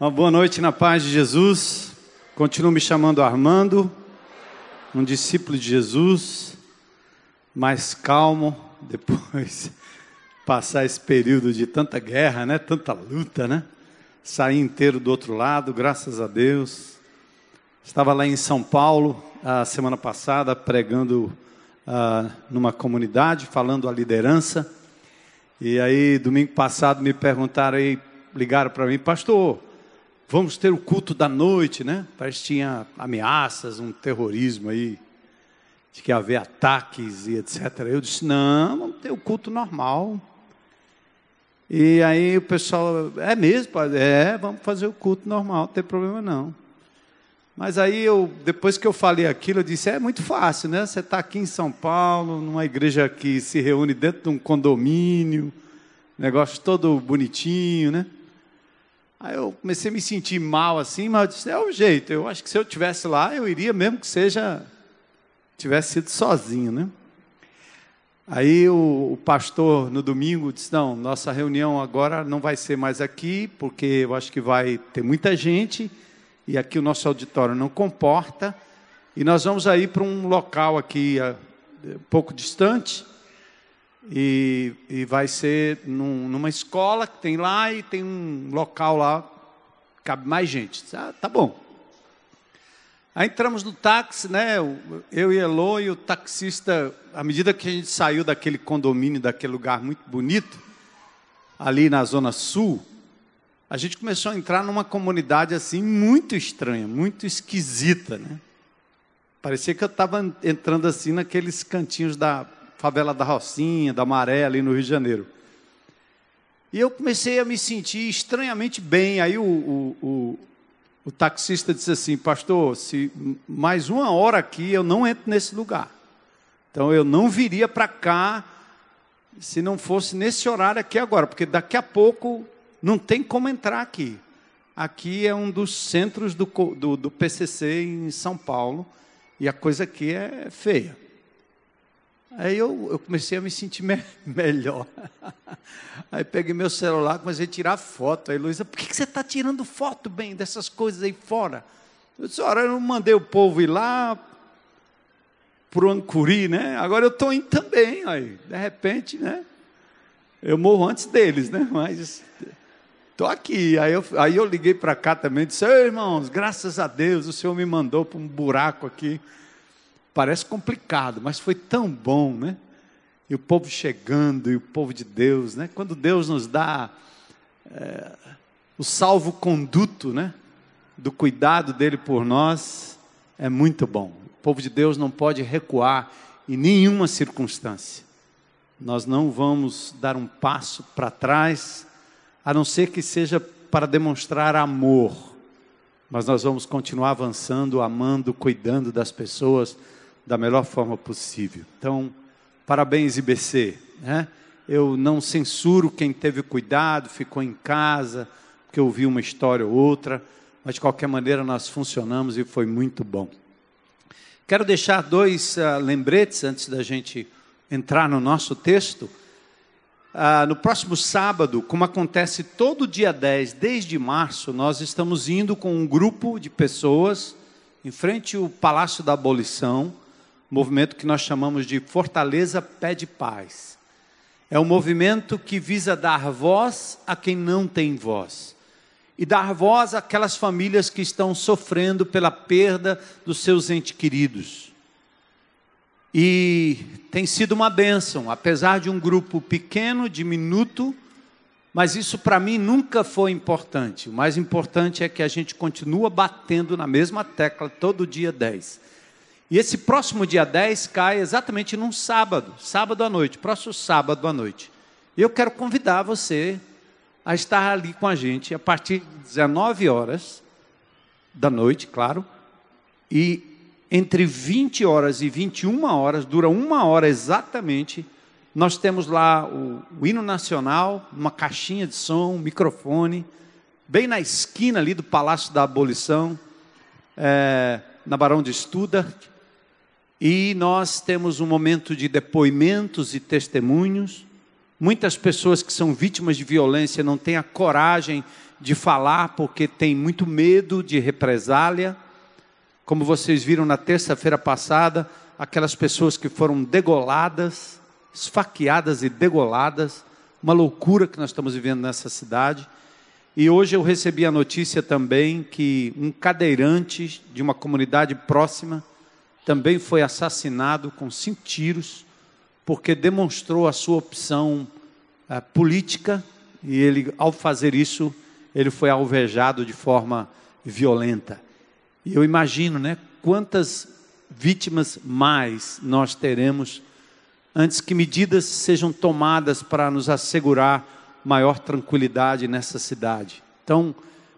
Uma boa noite na paz de Jesus. Continuo me chamando Armando, um discípulo de Jesus, mais calmo depois passar esse período de tanta guerra, né? Tanta luta, né? Saí inteiro do outro lado, graças a Deus. Estava lá em São Paulo a semana passada pregando uh, numa comunidade, falando a liderança. E aí, domingo passado, me perguntaram aí, ligaram para mim, pastor, vamos ter o culto da noite, né? Parece que tinha ameaças, um terrorismo aí, de que ia haver ataques e etc. Eu disse, não, vamos ter o culto normal. E aí o pessoal, é mesmo, é, vamos fazer o culto normal, não tem problema não. Mas aí eu, depois que eu falei aquilo, eu disse, é muito fácil, né? Você está aqui em São Paulo, numa igreja que se reúne dentro de um condomínio, negócio todo bonitinho, né? Aí eu comecei a me sentir mal assim, mas eu disse, é o jeito. Eu acho que se eu tivesse lá, eu iria mesmo que seja tivesse sido sozinho, né? Aí o, o, pastor no domingo disse: Não, nossa reunião agora não vai ser mais aqui, porque eu acho que vai ter muita gente e aqui o nosso auditório não comporta. E nós vamos aí para um local aqui um pouco distante e, e vai ser num, numa escola que tem lá e tem um local lá, cabe mais gente. Ah, tá bom. Aí entramos no táxi, né? Eu e Elo e o taxista, à medida que a gente saiu daquele condomínio, daquele lugar muito bonito, ali na Zona Sul, a gente começou a entrar numa comunidade assim muito estranha, muito esquisita, né? Parecia que eu estava entrando assim naqueles cantinhos da favela da Rocinha, da Maré, ali no Rio de Janeiro. E eu comecei a me sentir estranhamente bem. Aí o, o, o, o taxista disse assim: Pastor, se mais uma hora aqui eu não entro nesse lugar. Então eu não viria para cá se não fosse nesse horário aqui agora, porque daqui a pouco não tem como entrar aqui. Aqui é um dos centros do, do, do PCC em São Paulo e a coisa aqui é feia. Aí eu, eu comecei a me sentir me melhor. Aí peguei meu celular, comecei a tirar foto. Aí Luísa, por que, que você está tirando foto bem dessas coisas aí fora? Eu disse, ora, eu não mandei o povo ir lá para o Ancuri, né? Agora eu estou indo também. Aí, de repente, né? Eu morro antes deles, né? Mas estou aqui. Aí eu, aí eu liguei para cá também e disse, irmãos, graças a Deus, o Senhor me mandou para um buraco aqui Parece complicado, mas foi tão bom, né? E o povo chegando, e o povo de Deus, né? Quando Deus nos dá é, o salvo-conduto, né? Do cuidado dele por nós, é muito bom. O povo de Deus não pode recuar em nenhuma circunstância. Nós não vamos dar um passo para trás, a não ser que seja para demonstrar amor. Mas nós vamos continuar avançando, amando, cuidando das pessoas da melhor forma possível. Então, parabéns, IBC. Né? Eu não censuro quem teve cuidado, ficou em casa, porque ouviu uma história ou outra, mas de qualquer maneira nós funcionamos e foi muito bom. Quero deixar dois uh, lembretes antes da gente entrar no nosso texto. Uh, no próximo sábado, como acontece todo dia 10, desde março, nós estamos indo com um grupo de pessoas em frente ao Palácio da Abolição movimento que nós chamamos de Fortaleza Pede Paz. É um movimento que visa dar voz a quem não tem voz. E dar voz àquelas famílias que estão sofrendo pela perda dos seus entes queridos. E tem sido uma bênção, apesar de um grupo pequeno, diminuto, mas isso para mim nunca foi importante. O mais importante é que a gente continua batendo na mesma tecla todo dia 10 e esse próximo dia 10 cai exatamente num sábado, sábado à noite, próximo sábado à noite. Eu quero convidar você a estar ali com a gente a partir de 19 horas da noite, claro, e entre 20 horas e 21 horas, dura uma hora exatamente, nós temos lá o, o hino nacional, uma caixinha de som, um microfone, bem na esquina ali do Palácio da Abolição, é, na Barão de Estuda, e nós temos um momento de depoimentos e testemunhos, Muitas pessoas que são vítimas de violência não têm a coragem de falar porque têm muito medo de represália. Como vocês viram na terça-feira passada, aquelas pessoas que foram degoladas, esfaqueadas e degoladas, uma loucura que nós estamos vivendo nessa cidade. E hoje eu recebi a notícia também que um cadeirante de uma comunidade próxima também foi assassinado com cinco tiros porque demonstrou a sua opção uh, política e ele, ao fazer isso, ele foi alvejado de forma violenta. E eu imagino, né, quantas vítimas mais nós teremos antes que medidas sejam tomadas para nos assegurar maior tranquilidade nessa cidade. Então,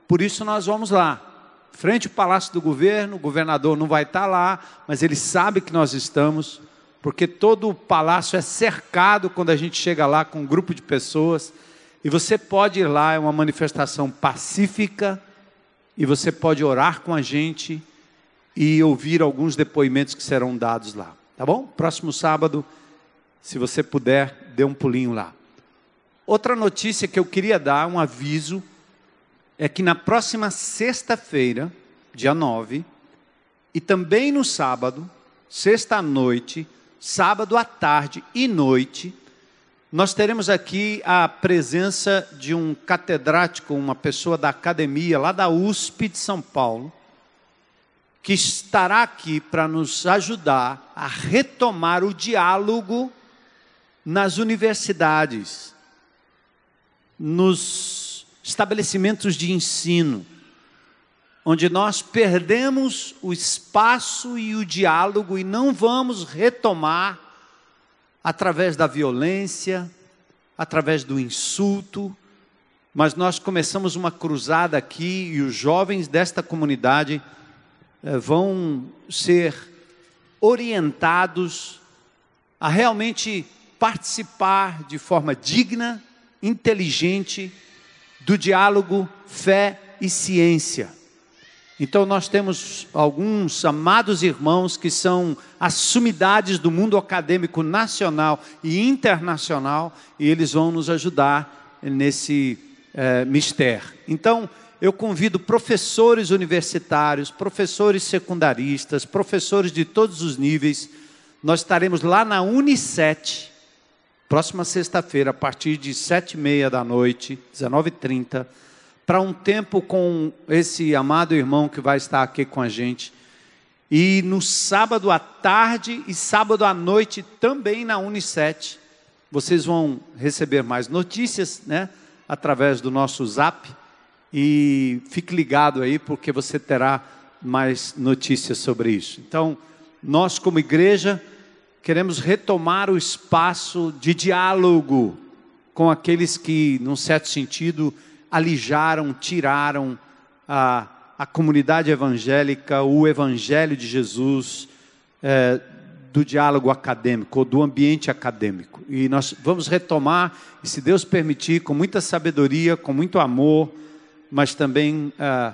por isso nós vamos lá, frente ao palácio do governo, o governador não vai estar lá, mas ele sabe que nós estamos porque todo o palácio é cercado quando a gente chega lá com um grupo de pessoas. E você pode ir lá, é uma manifestação pacífica, e você pode orar com a gente e ouvir alguns depoimentos que serão dados lá. Tá bom? Próximo sábado, se você puder, dê um pulinho lá. Outra notícia que eu queria dar, um aviso, é que na próxima sexta-feira, dia 9, e também no sábado, sexta-noite, sábado à tarde e noite, nós teremos aqui a presença de um catedrático, uma pessoa da academia lá da USP de São Paulo, que estará aqui para nos ajudar a retomar o diálogo nas universidades, nos estabelecimentos de ensino onde nós perdemos o espaço e o diálogo e não vamos retomar através da violência, através do insulto, mas nós começamos uma cruzada aqui e os jovens desta comunidade eh, vão ser orientados a realmente participar de forma digna, inteligente do diálogo fé e ciência. Então, nós temos alguns amados irmãos que são as sumidades do mundo acadêmico nacional e internacional, e eles vão nos ajudar nesse é, mistério. Então, eu convido professores universitários, professores secundaristas, professores de todos os níveis. Nós estaremos lá na Unicet, próxima sexta-feira, a partir de sete e meia da noite, 19h30 para um tempo com esse amado irmão que vai estar aqui com a gente. E no sábado à tarde e sábado à noite também na Unicet. Vocês vão receber mais notícias, né? Através do nosso zap. E fique ligado aí, porque você terá mais notícias sobre isso. Então, nós, como igreja, queremos retomar o espaço de diálogo com aqueles que, num certo sentido, alijaram, tiraram a, a comunidade evangélica, o evangelho de Jesus, é, do diálogo acadêmico, ou do ambiente acadêmico. E nós vamos retomar, e se Deus permitir, com muita sabedoria, com muito amor, mas também é,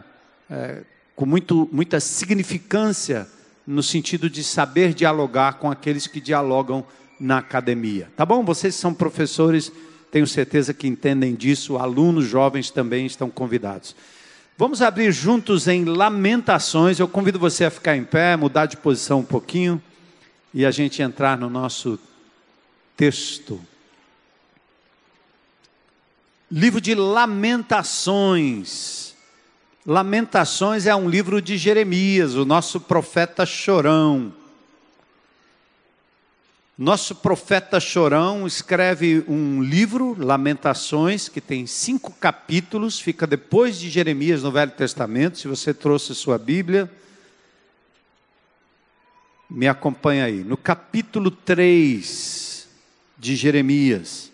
é, com muito, muita significância, no sentido de saber dialogar com aqueles que dialogam na academia. Tá bom? Vocês são professores tenho certeza que entendem disso, alunos jovens também estão convidados. Vamos abrir juntos em Lamentações. Eu convido você a ficar em pé, mudar de posição um pouquinho e a gente entrar no nosso texto. Livro de Lamentações. Lamentações é um livro de Jeremias, o nosso profeta chorão. Nosso profeta Chorão escreve um livro, Lamentações, que tem cinco capítulos, fica depois de Jeremias no Velho Testamento. Se você trouxe sua Bíblia, me acompanha aí. No capítulo 3 de Jeremias.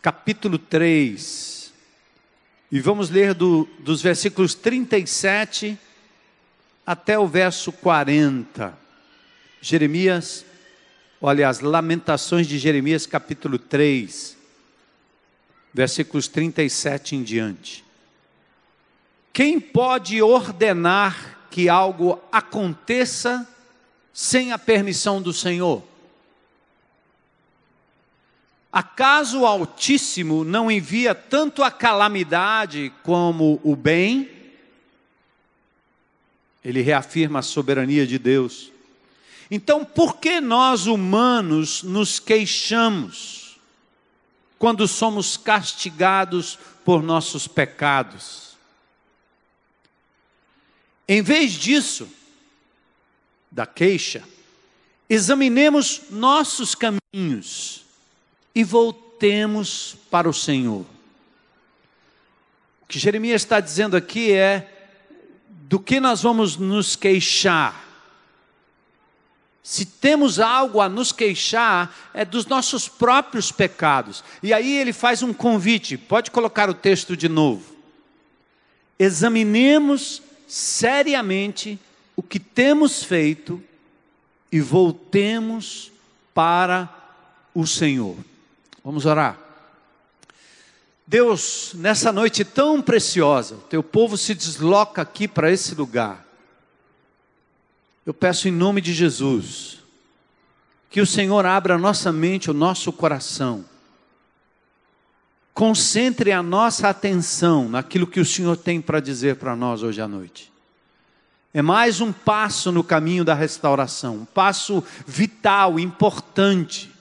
Capítulo 3. E vamos ler do, dos versículos 37 até o verso 40. Jeremias, olha as lamentações de Jeremias, capítulo 3, versículos 37 em diante. Quem pode ordenar que algo aconteça sem a permissão do Senhor? Acaso o Altíssimo não envia tanto a calamidade como o bem? Ele reafirma a soberania de Deus. Então, por que nós humanos nos queixamos quando somos castigados por nossos pecados? Em vez disso, da queixa, examinemos nossos caminhos e voltemos para o Senhor. O que Jeremias está dizendo aqui é do que nós vamos nos queixar. Se temos algo a nos queixar, é dos nossos próprios pecados. E aí ele faz um convite, pode colocar o texto de novo. Examinemos seriamente o que temos feito e voltemos para o Senhor. Vamos orar. Deus, nessa noite tão preciosa, teu povo se desloca aqui para esse lugar. Eu peço em nome de Jesus, que o Senhor abra a nossa mente, o nosso coração. Concentre a nossa atenção naquilo que o Senhor tem para dizer para nós hoje à noite. É mais um passo no caminho da restauração, um passo vital, importante,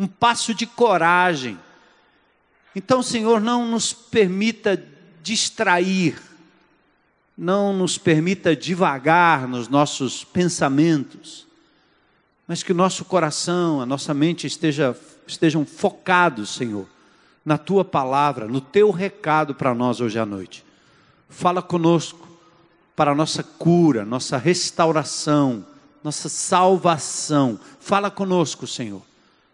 um passo de coragem. Então, Senhor, não nos permita distrair, não nos permita divagar nos nossos pensamentos, mas que o nosso coração, a nossa mente esteja, estejam focados, Senhor, na tua palavra, no teu recado para nós hoje à noite. Fala conosco para a nossa cura, nossa restauração, nossa salvação. Fala conosco, Senhor.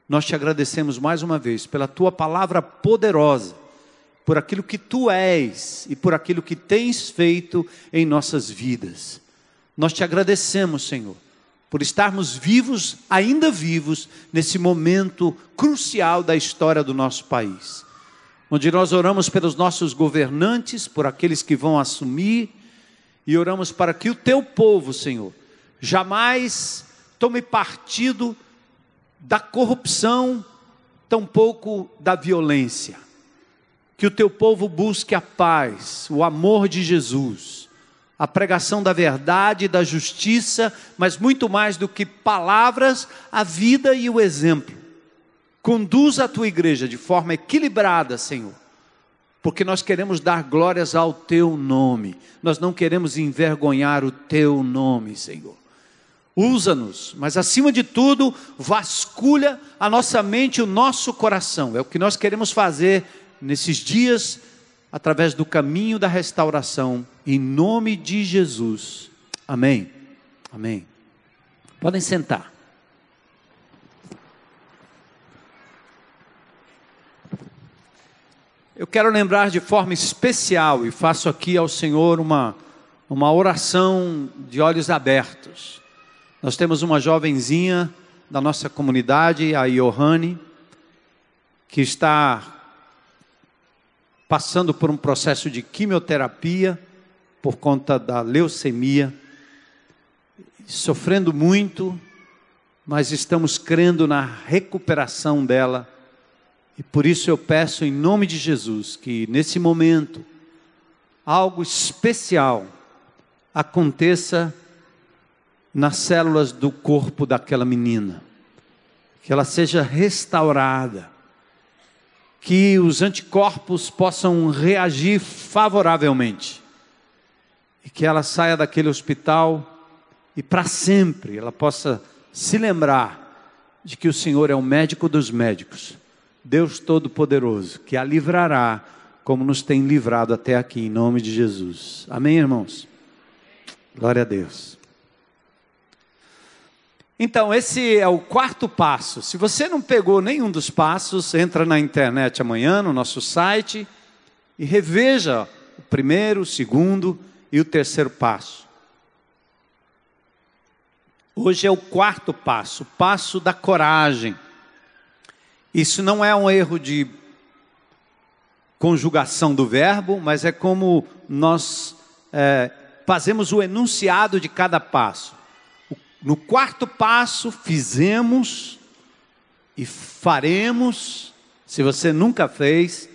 Nós te agradecemos mais uma vez pela tua palavra poderosa, por aquilo que tu és e por aquilo que tens feito em nossas vidas. Nós te agradecemos, Senhor, por estarmos vivos, ainda vivos, nesse momento crucial da história do nosso país, onde nós oramos pelos nossos governantes, por aqueles que vão assumir e oramos para que o teu povo, Senhor, jamais tome partido da corrupção, tampouco da violência. Que o teu povo busque a paz, o amor de Jesus, a pregação da verdade da justiça, mas muito mais do que palavras, a vida e o exemplo. Conduza a tua igreja de forma equilibrada, Senhor porque nós queremos dar glórias ao teu nome, nós não queremos envergonhar o teu nome, Senhor. Usa-nos, mas acima de tudo, vasculha a nossa mente o nosso coração, é o que nós queremos fazer nesses dias, através do caminho da restauração, em nome de Jesus. Amém. Amém. Podem sentar. Eu quero lembrar de forma especial e faço aqui ao Senhor uma, uma oração de olhos abertos. Nós temos uma jovenzinha da nossa comunidade, a Johanne, que está passando por um processo de quimioterapia por conta da leucemia, sofrendo muito, mas estamos crendo na recuperação dela. E por isso eu peço em nome de Jesus que nesse momento algo especial aconteça nas células do corpo daquela menina, que ela seja restaurada, que os anticorpos possam reagir favoravelmente e que ela saia daquele hospital e para sempre ela possa se lembrar de que o Senhor é o médico dos médicos Deus Todo-Poderoso, que a livrará, como nos tem livrado até aqui, em nome de Jesus. Amém, irmãos? Glória a Deus. Então, esse é o quarto passo. Se você não pegou nenhum dos passos, entra na internet amanhã, no nosso site, e reveja o primeiro, o segundo e o terceiro passo. Hoje é o quarto passo, o passo da coragem. Isso não é um erro de conjugação do verbo, mas é como nós é, fazemos o enunciado de cada passo. No quarto passo, fizemos e faremos Se você nunca fez,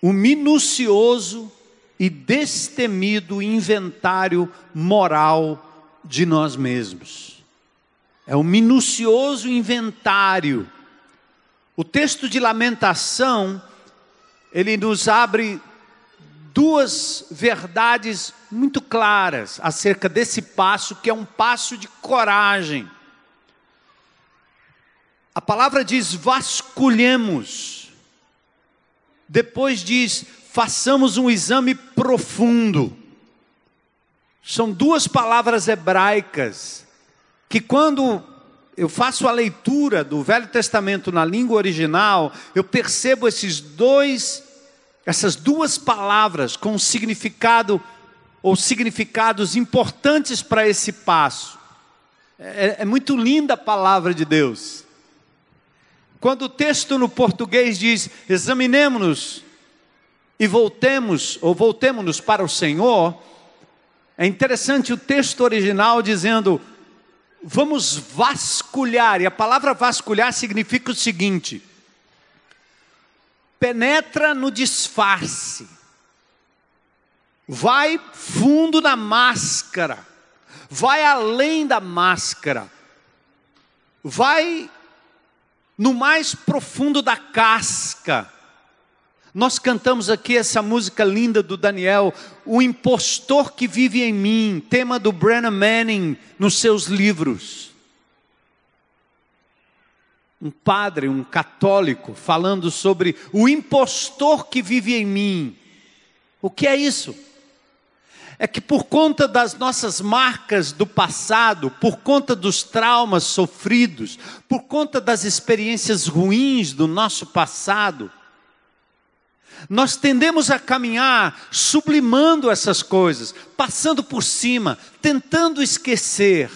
o minucioso e destemido inventário moral de nós mesmos. É o minucioso inventário. O texto de Lamentação, ele nos abre duas verdades muito claras acerca desse passo, que é um passo de coragem. A palavra diz: vasculhemos. Depois diz: façamos um exame profundo. São duas palavras hebraicas que, quando eu faço a leitura do Velho Testamento na língua original, eu percebo esses dois, essas duas palavras com significado ou significados importantes para esse passo. É, é muito linda a palavra de Deus. Quando o texto no português diz: examinemos-nos e voltemos, ou voltemos-nos para o Senhor, é interessante o texto original dizendo: vamos vasculhar, e a palavra vasculhar significa o seguinte: penetra no disfarce, vai fundo na máscara, vai além da máscara, vai no mais profundo da casca, nós cantamos aqui essa música linda do Daniel, O Impostor que Vive em Mim, tema do Brennan Manning nos seus livros. Um padre, um católico, falando sobre o impostor que vive em mim. O que é isso? É que por conta das nossas marcas do passado, por conta dos traumas sofridos, por conta das experiências ruins do nosso passado, nós tendemos a caminhar sublimando essas coisas, passando por cima, tentando esquecer.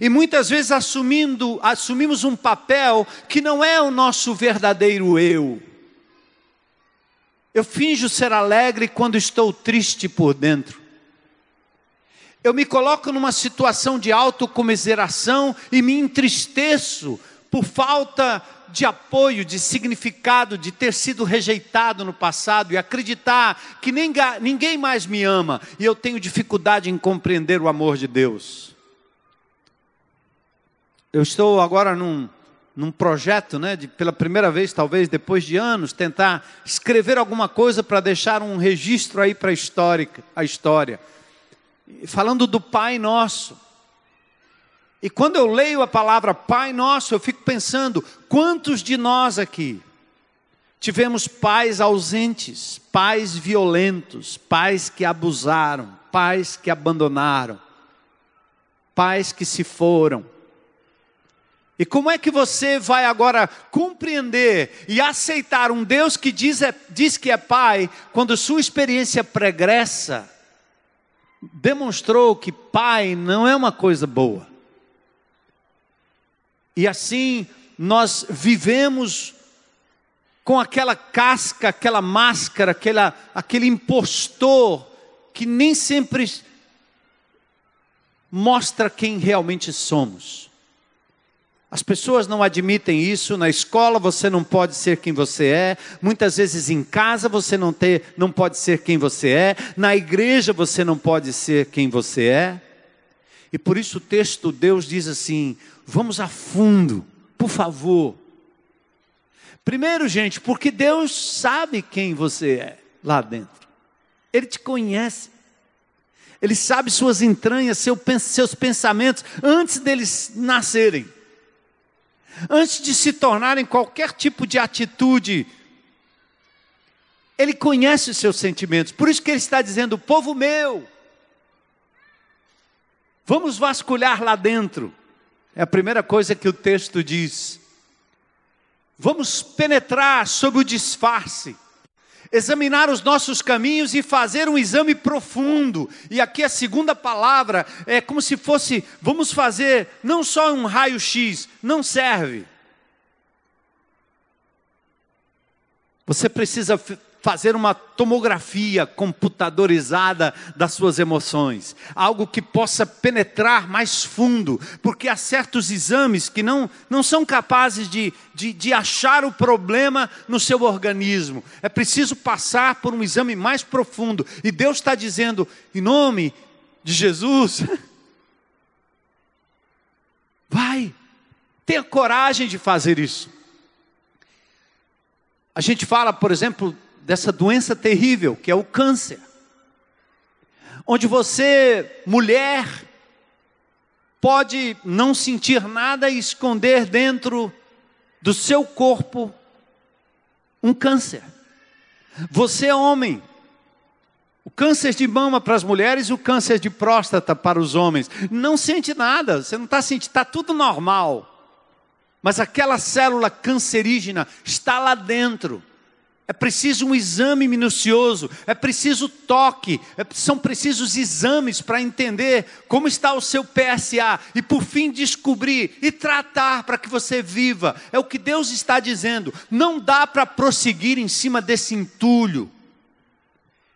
E muitas vezes assumindo, assumimos um papel que não é o nosso verdadeiro eu. Eu finjo ser alegre quando estou triste por dentro. Eu me coloco numa situação de autocomiseração e me entristeço por falta de apoio, de significado, de ter sido rejeitado no passado e acreditar que ninguém mais me ama e eu tenho dificuldade em compreender o amor de Deus. Eu estou agora num, num projeto, né, de pela primeira vez, talvez depois de anos, tentar escrever alguma coisa para deixar um registro aí para a história, a história, falando do Pai Nosso. E quando eu leio a palavra Pai Nosso, eu fico pensando: quantos de nós aqui tivemos pais ausentes, pais violentos, pais que abusaram, pais que abandonaram, pais que se foram? E como é que você vai agora compreender e aceitar um Deus que diz, é, diz que é Pai, quando sua experiência pregressa demonstrou que Pai não é uma coisa boa? E assim nós vivemos com aquela casca, aquela máscara, aquela, aquele impostor que nem sempre mostra quem realmente somos. As pessoas não admitem isso, na escola você não pode ser quem você é, muitas vezes em casa você não, ter, não pode ser quem você é, na igreja você não pode ser quem você é. E por isso o texto, Deus diz assim: vamos a fundo, por favor. Primeiro, gente, porque Deus sabe quem você é lá dentro. Ele te conhece. Ele sabe suas entranhas, seus pensamentos, antes deles nascerem. Antes de se tornarem qualquer tipo de atitude. Ele conhece os seus sentimentos. Por isso que ele está dizendo: povo meu, Vamos vasculhar lá dentro. É a primeira coisa que o texto diz. Vamos penetrar sob o disfarce, examinar os nossos caminhos e fazer um exame profundo. E aqui a segunda palavra é como se fosse: vamos fazer não só um raio-x, não serve. Você precisa fazer uma tomografia computadorizada das suas emoções, algo que possa penetrar mais fundo, porque há certos exames que não, não são capazes de, de, de achar o problema no seu organismo. É preciso passar por um exame mais profundo, e Deus está dizendo, em nome de Jesus, vai, tenha coragem de fazer isso. A gente fala, por exemplo, dessa doença terrível que é o câncer. Onde você, mulher, pode não sentir nada e esconder dentro do seu corpo um câncer. Você, homem, o câncer de mama para as mulheres e o câncer de próstata para os homens. Não sente nada, você não está sentindo, está tudo normal. Mas aquela célula cancerígena está lá dentro. É preciso um exame minucioso, é preciso toque, é, são precisos exames para entender como está o seu PSA e, por fim, descobrir e tratar para que você viva. É o que Deus está dizendo. Não dá para prosseguir em cima desse entulho.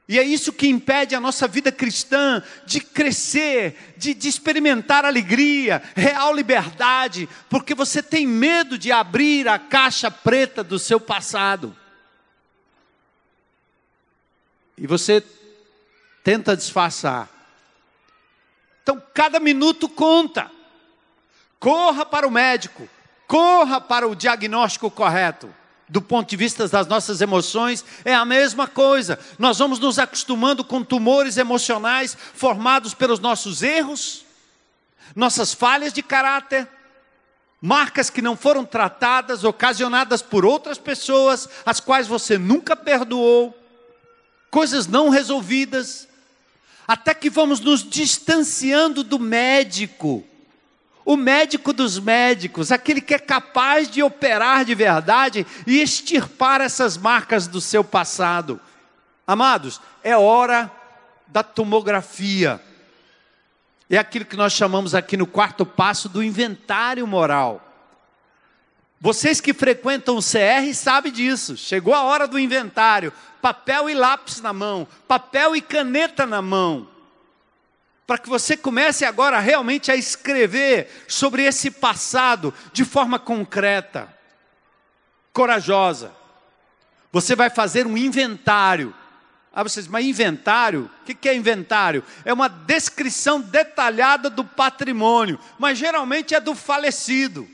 E é isso que impede a nossa vida cristã de crescer, de, de, experimentar alegria, real liberdade, porque você tem medo de abrir a caixa preta do seu passado. E você tenta disfarçar. Então, cada minuto conta. Corra para o médico, corra para o diagnóstico correto. Do ponto de vista das nossas emoções, é a mesma coisa. Nós vamos nos acostumando com tumores emocionais formados pelos nossos erros, nossas falhas de caráter, marcas que não foram tratadas, ocasionadas por outras pessoas, as quais você nunca perdoou coisas não resolvidas, até que vamos nos distanciando do médico, o médico dos médicos, aquele que é capaz de operar de verdade e extirpar essas marcas do seu passado. Amados, é hora da tomografia. É aquilo que nós chamamos aqui no quarto passo do inventário moral. Vocês que frequentam o CR sabem disso. Chegou a hora do inventário. Papel e lápis na mão, papel e caneta na mão. Para que você comece agora realmente a escrever sobre esse passado de forma concreta, corajosa. Você vai fazer um inventário. Ah, vocês, mas inventário? O que é inventário? É uma descrição detalhada do patrimônio, mas geralmente é do falecido.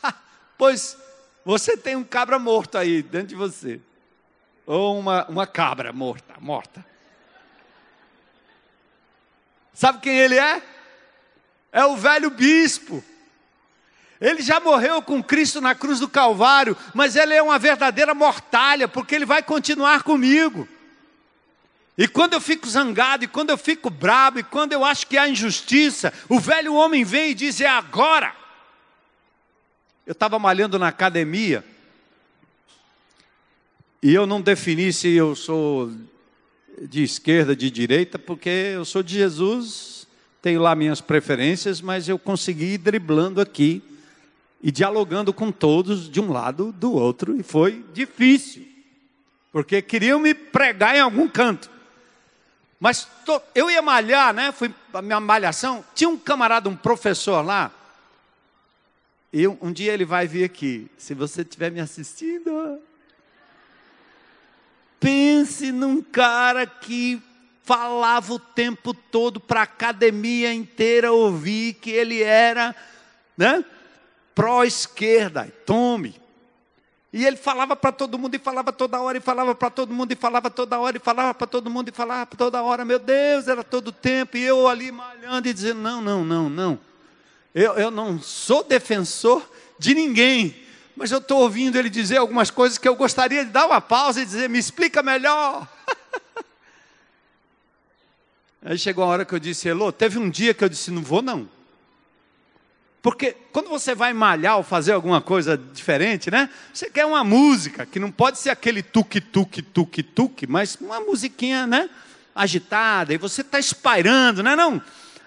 Pois você tem um cabra morto aí dentro de você. Ou uma, uma cabra morta, morta. Sabe quem ele é? É o velho bispo. Ele já morreu com Cristo na cruz do Calvário, mas ele é uma verdadeira mortalha, porque ele vai continuar comigo. E quando eu fico zangado, e quando eu fico bravo, e quando eu acho que há injustiça, o velho homem vem e diz: é agora. Eu estava malhando na academia e eu não defini se eu sou de esquerda, de direita, porque eu sou de Jesus, tenho lá minhas preferências, mas eu consegui ir driblando aqui e dialogando com todos de um lado do outro e foi difícil, porque queriam me pregar em algum canto. Mas tô, eu ia malhar, né? Fui a minha malhação. Tinha um camarada, um professor lá, e um, um dia ele vai vir aqui. Se você estiver me assistindo, pense num cara que falava o tempo todo para a academia inteira ouvir que ele era, né? Pró-esquerda, tome. E ele falava para todo mundo, e falava toda hora, e falava para todo mundo, e falava toda hora, e falava para todo mundo, e falava toda hora, meu Deus, era todo tempo, e eu ali malhando e dizendo: não, não, não, não. Eu, eu não sou defensor de ninguém, mas eu estou ouvindo ele dizer algumas coisas que eu gostaria de dar uma pausa e dizer: me explica melhor. Aí chegou a hora que eu disse: Elô, teve um dia que eu disse: não vou não. Porque quando você vai malhar ou fazer alguma coisa diferente, né? Você quer uma música, que não pode ser aquele tuque, tuque, tuque, tuque, mas uma musiquinha, né? Agitada, e você está espairando, não é não?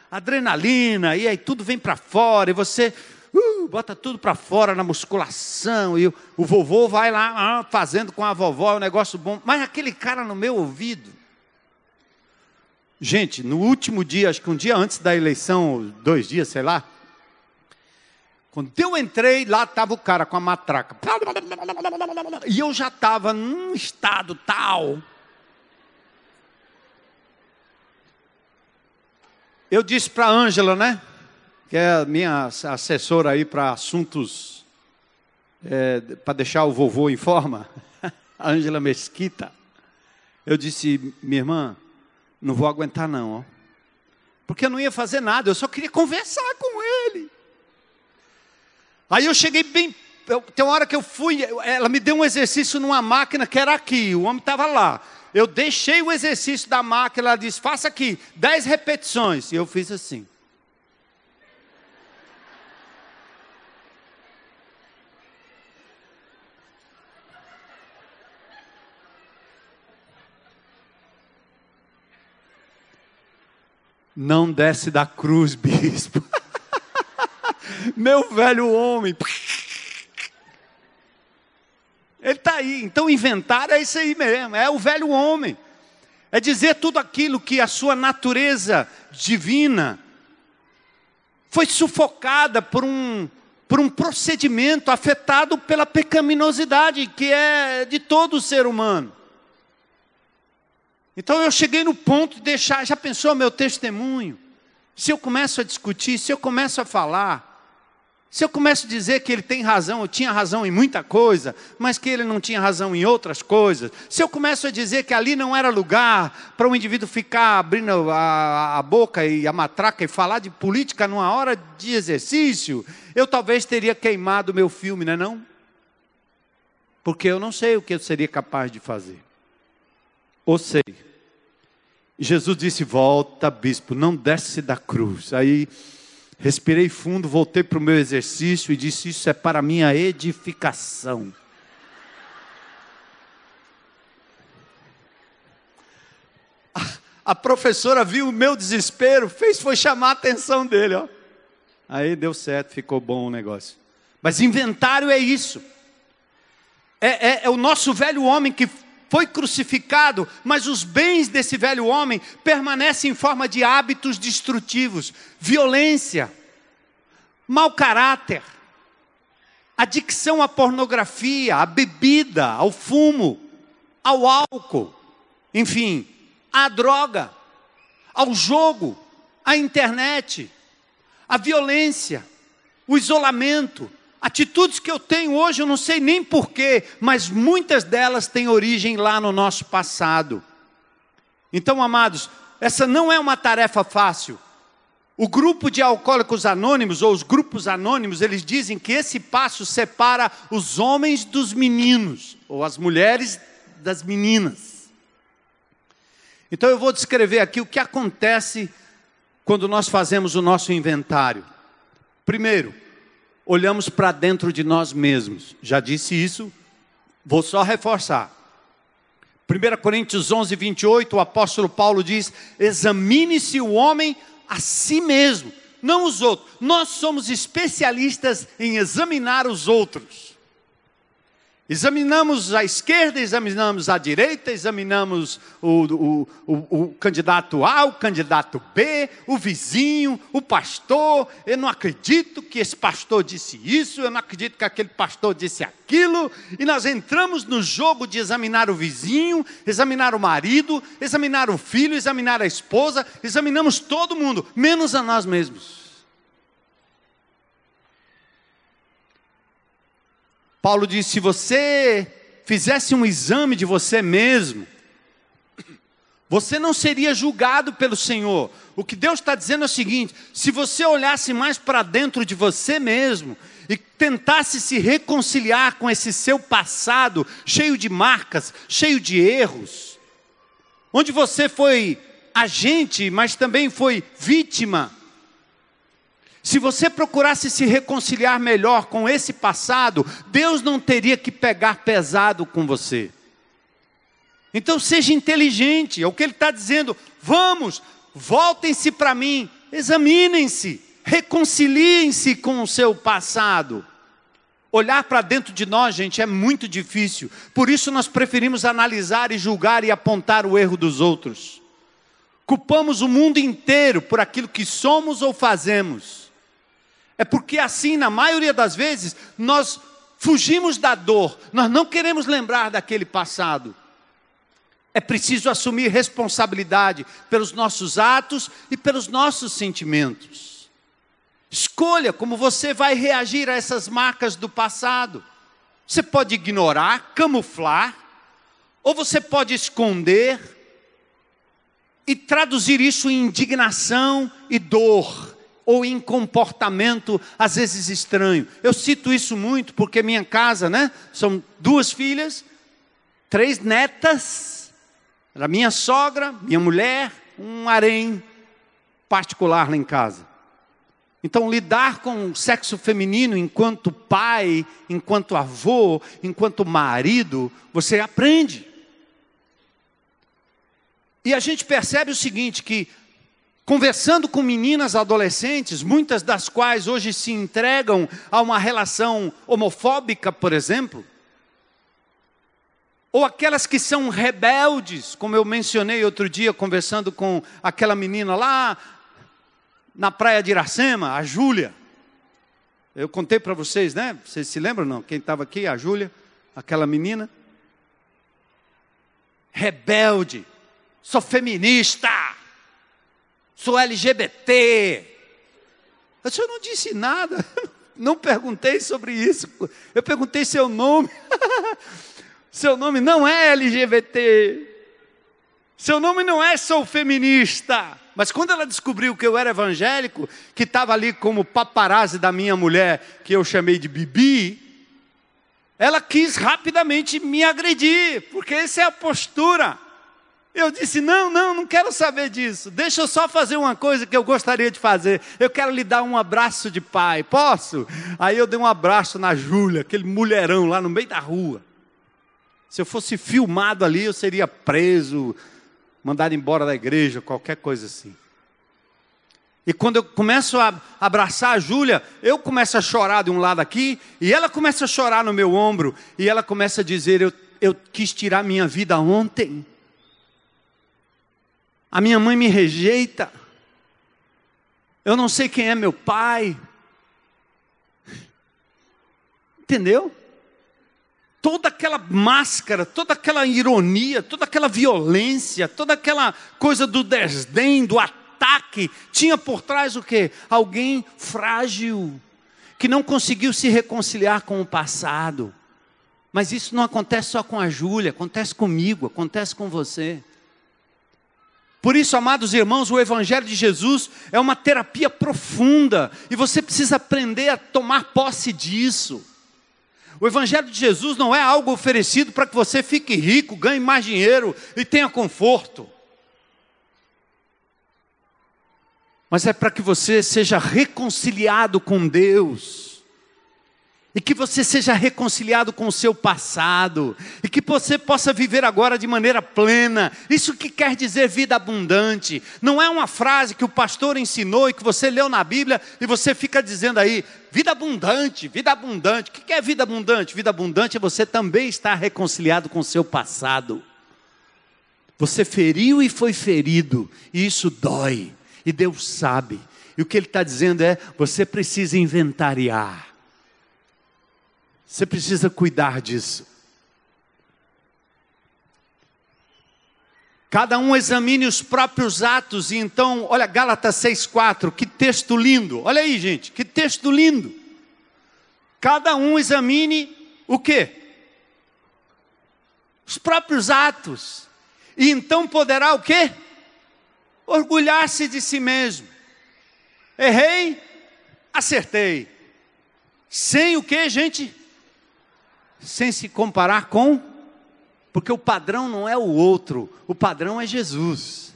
adrenalina, e aí tudo vem para fora, e você uh, bota tudo para fora na musculação, e o, vovô vai lá ah, fazendo com a vovó, é um negócio bom, mas aquele cara no meu ouvido. Gente, no último dia, acho que um dia antes da eleição, dois dias, sei lá, quando eu entrei, lá estava o cara com a matraca. E eu já estava num estado tal. Eu disse para a Ângela, né? Que é a minha assessora aí para assuntos, é, para deixar o vovô em forma. A Ângela Mesquita. Eu disse, minha irmã, não vou aguentar não, ó. Porque eu não ia fazer nada, eu só queria conversar com ele. Aí eu cheguei bem. Eu, tem uma hora que eu fui, ela me deu um exercício numa máquina que era aqui, o homem estava lá. Eu deixei o exercício da máquina, ela disse: faça aqui, dez repetições. E eu fiz assim. Não desce da cruz, bispo. Meu velho homem. Ele está aí. Então, inventar é isso aí mesmo. É o velho homem. É dizer tudo aquilo que a sua natureza divina foi sufocada por um, por um procedimento afetado pela pecaminosidade que é de todo ser humano. Então eu cheguei no ponto de deixar, já pensou meu testemunho? Se eu começo a discutir, se eu começo a falar, se eu começo a dizer que ele tem razão, eu tinha razão em muita coisa, mas que ele não tinha razão em outras coisas, se eu começo a dizer que ali não era lugar para um indivíduo ficar abrindo a, a, boca e a matraca e falar de política numa hora de exercício, eu talvez teria queimado meu filme, não é não? Porque eu não sei o que eu seria capaz de fazer. Ou sei. Jesus disse: Volta, bispo, não desce da cruz. Aí Respirei fundo, voltei para o meu exercício e disse: Isso é para minha edificação. A, professora viu o meu desespero, fez foi chamar a atenção dele, ó. Aí deu certo, ficou bom o negócio. Mas inventário é isso. É, é, é o nosso velho homem que foi crucificado, mas os bens desse velho homem permanecem em forma de hábitos destrutivos, violência, mau caráter, adicção à pornografia, à bebida, ao fumo, ao álcool, enfim, à droga, ao jogo, à internet, à violência, o isolamento, Atitudes que eu tenho hoje, eu não sei nem porquê, mas muitas delas têm origem lá no nosso passado. Então, amados, essa não é uma tarefa fácil. O grupo de alcoólicos anônimos, ou os grupos anônimos, eles dizem que esse passo separa os homens dos meninos, ou as mulheres das meninas. Então eu vou descrever aqui o que acontece quando nós fazemos o nosso inventário. Primeiro, olhamos para dentro de nós mesmos. Já disse isso, vou só reforçar. 1 Coríntios 11, 28, o apóstolo Paulo diz: examine-se o homem a si mesmo, não os outros. Nós somos especialistas em examinar os outros. Examinamos a esquerda, examinamos a direita, examinamos o, o, o, o, candidato A, o candidato B, o vizinho, o pastor. Eu não acredito que esse pastor disse isso, eu não acredito que aquele pastor disse aquilo. E nós entramos no jogo de examinar o vizinho, examinar o marido, examinar o filho, examinar a esposa, examinamos todo mundo, menos a nós mesmos. Paulo diz: se você fizesse um exame de você mesmo, você não seria julgado pelo Senhor. O que Deus está dizendo é o seguinte: se você olhasse mais para dentro de você mesmo e tentasse se reconciliar com esse seu passado, cheio de marcas, cheio de erros, onde você foi agente, mas também foi vítima, se você procurasse se reconciliar melhor com esse passado, Deus não teria que pegar pesado com você. Então seja inteligente, é o que ele está dizendo. Vamos, voltem-se para mim, examinem-se, reconciliem-se com o seu passado. Olhar para dentro de nós, gente, é muito difícil. Por isso nós preferimos analisar e julgar e apontar o erro dos outros. Culpamos o mundo inteiro por aquilo que somos ou fazemos. É porque assim, na maioria das vezes, nós fugimos da dor, nós não queremos lembrar daquele passado. É preciso assumir responsabilidade pelos nossos atos e pelos nossos sentimentos. Escolha como você vai reagir a essas marcas do passado. Você pode ignorar, camuflar, ou você pode esconder e traduzir isso em indignação e dor, ou em comportamento às vezes estranho. Eu cito isso muito porque minha casa, né? São duas filhas, três netas era minha sogra, minha mulher, um harém particular lá em casa. Então, lidar com o sexo feminino enquanto pai, enquanto avô, enquanto marido, você aprende. E a gente percebe o seguinte: que conversando com meninas adolescentes, muitas das quais hoje se entregam a uma relação homofóbica, por exemplo, ou aquelas que são rebeldes, como eu mencionei outro dia conversando com aquela menina lá na praia de Iracema, a Júlia. Eu contei para vocês, né? Vocês se lembram não? Quem estava aqui, a Júlia, aquela menina. Rebelde, sou feminista, sou LGBT. Eu não disse nada, não perguntei sobre isso. Eu perguntei seu nome. Seu nome não é LGBT. Seu nome não é sou feminista. Mas quando ela descobriu que eu era evangélico, que estava ali como paparazzi da minha mulher, que eu chamei de Bibi, ela quis rapidamente me agredir, porque essa é a postura. Eu disse: não, não, não quero saber disso. Deixa eu só fazer uma coisa que eu gostaria de fazer. Eu quero lhe dar um abraço de pai. Posso? Aí eu dei um abraço na Júlia, aquele mulherão lá no meio da rua. Se eu fosse filmado ali, eu seria preso, mandado embora da igreja, qualquer coisa assim. E quando eu começo a abraçar a Júlia, eu começo a chorar de um lado aqui, e ela começa a chorar no meu ombro, e ela começa a dizer: Eu, eu quis tirar minha vida ontem. A minha mãe me rejeita. Eu não sei quem é meu pai. Entendeu? toda aquela máscara, toda aquela ironia, toda aquela violência, toda aquela coisa do desdém, do ataque, tinha por trás o que? Alguém frágil, que não conseguiu se reconciliar com o passado. Mas isso não acontece só com a Júlia, acontece comigo, acontece com você. Por isso, amados irmãos, o Evangelho de Jesus é uma terapia profunda e você precisa aprender a tomar posse disso. O Evangelho de Jesus não é algo oferecido para que você fique rico, ganhe mais dinheiro e tenha conforto. Mas é para que você seja reconciliado com Deus e que você seja reconciliado com o seu passado, e que você possa viver agora de maneira plena. Isso que quer dizer vida abundante. Não é uma frase que o pastor ensinou e que você leu na Bíblia e você fica dizendo aí, vida abundante, vida abundante. O que é vida abundante? Vida abundante é você também estar reconciliado com o seu passado. Você feriu e foi ferido, e isso dói, e Deus sabe. E o que Ele está dizendo é: você precisa inventariar você precisa cuidar disso. Cada um examine os próprios atos, e então, olha Gálatas 6,4, que texto lindo, olha aí, gente, que texto lindo. Cada um examine o que? Os próprios atos, e então poderá o que? Orgulhar-se de si mesmo. Errei, acertei. Sem o que, gente? Sem se comparar com, porque o padrão não é o outro, o padrão é Jesus.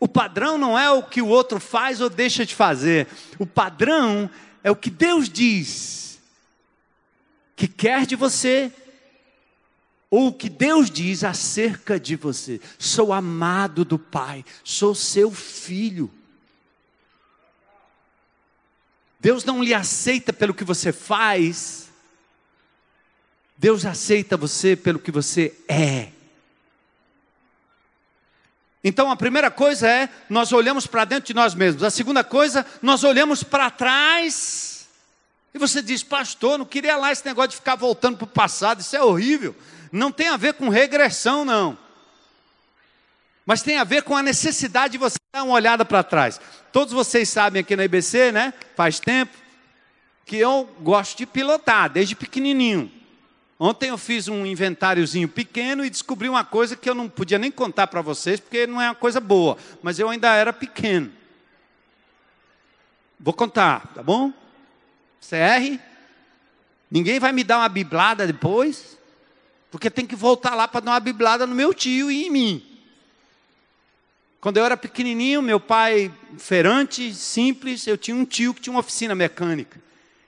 O padrão não é o que o outro faz ou deixa de fazer, o padrão é o que Deus diz que quer de você, ou o que Deus diz acerca de você. Sou amado do Pai, sou seu filho. Deus não lhe aceita pelo que você faz, Deus aceita você pelo que você é. Então a primeira coisa é nós olhamos para dentro de nós mesmos. A segunda coisa, nós olhamos para trás. E você diz, pastor, não queria lá esse negócio de ficar voltando para o passado, isso é horrível. Não tem a ver com regressão, não. Mas tem a ver com a necessidade de você dar uma olhada para trás. Todos vocês sabem aqui na IBC, né? Faz tempo que eu gosto de pilotar, desde pequenininho. Ontem eu fiz um inventáriozinho pequeno e descobri uma coisa que eu não podia nem contar para vocês, porque não é uma coisa boa, mas eu ainda era pequeno. Vou contar, tá bom? CR. Ninguém vai me dar uma biblada depois, porque tem que voltar lá para dar uma biblada no meu tio e em mim. Quando eu era pequenininho, meu pai, feirante, simples, eu tinha um tio que tinha uma oficina mecânica.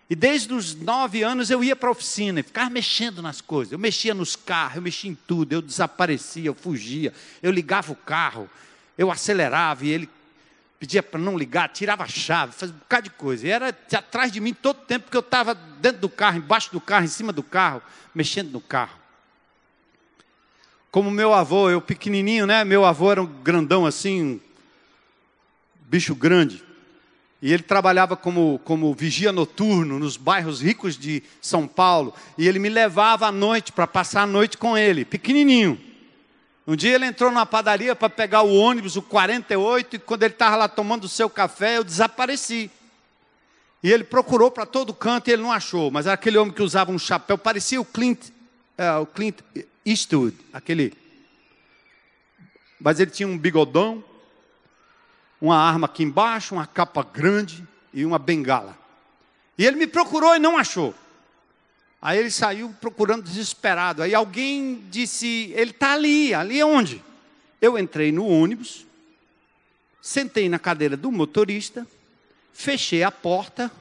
E desde os nove anos eu ia para a oficina e ficava mexendo nas coisas. Eu mexia nos carros, eu mexia em tudo, eu desaparecia, eu fugia, eu ligava o carro, eu acelerava e ele pedia para não ligar, tirava a chave, fazia um bocado de coisa. E era atrás de mim todo o tempo porque eu estava dentro do carro, embaixo do carro, em cima do carro, mexendo no carro. Como meu avô, eu pequenininho, né? Meu avô era um grandão assim, bicho grande. E ele trabalhava como, como vigia noturno nos bairros ricos de São Paulo. E ele me levava à noite para passar a noite com ele, pequenininho. Um dia ele entrou numa padaria para pegar o ônibus, o 48, e quando ele estava lá tomando o seu café, eu desapareci. E ele procurou para todo canto e ele não achou. Mas era aquele homem que usava um chapéu, parecia o Clint, é, o Clint Eastwood, aquele. Mas ele tinha um bigodão uma arma aqui embaixo, uma capa grande e uma bengala. E ele me procurou e não achou. Aí ele saiu procurando desesperado. Aí alguém disse: Ele está ali, ali é onde? Eu entrei no ônibus, sentei na cadeira do motorista, fechei a porta,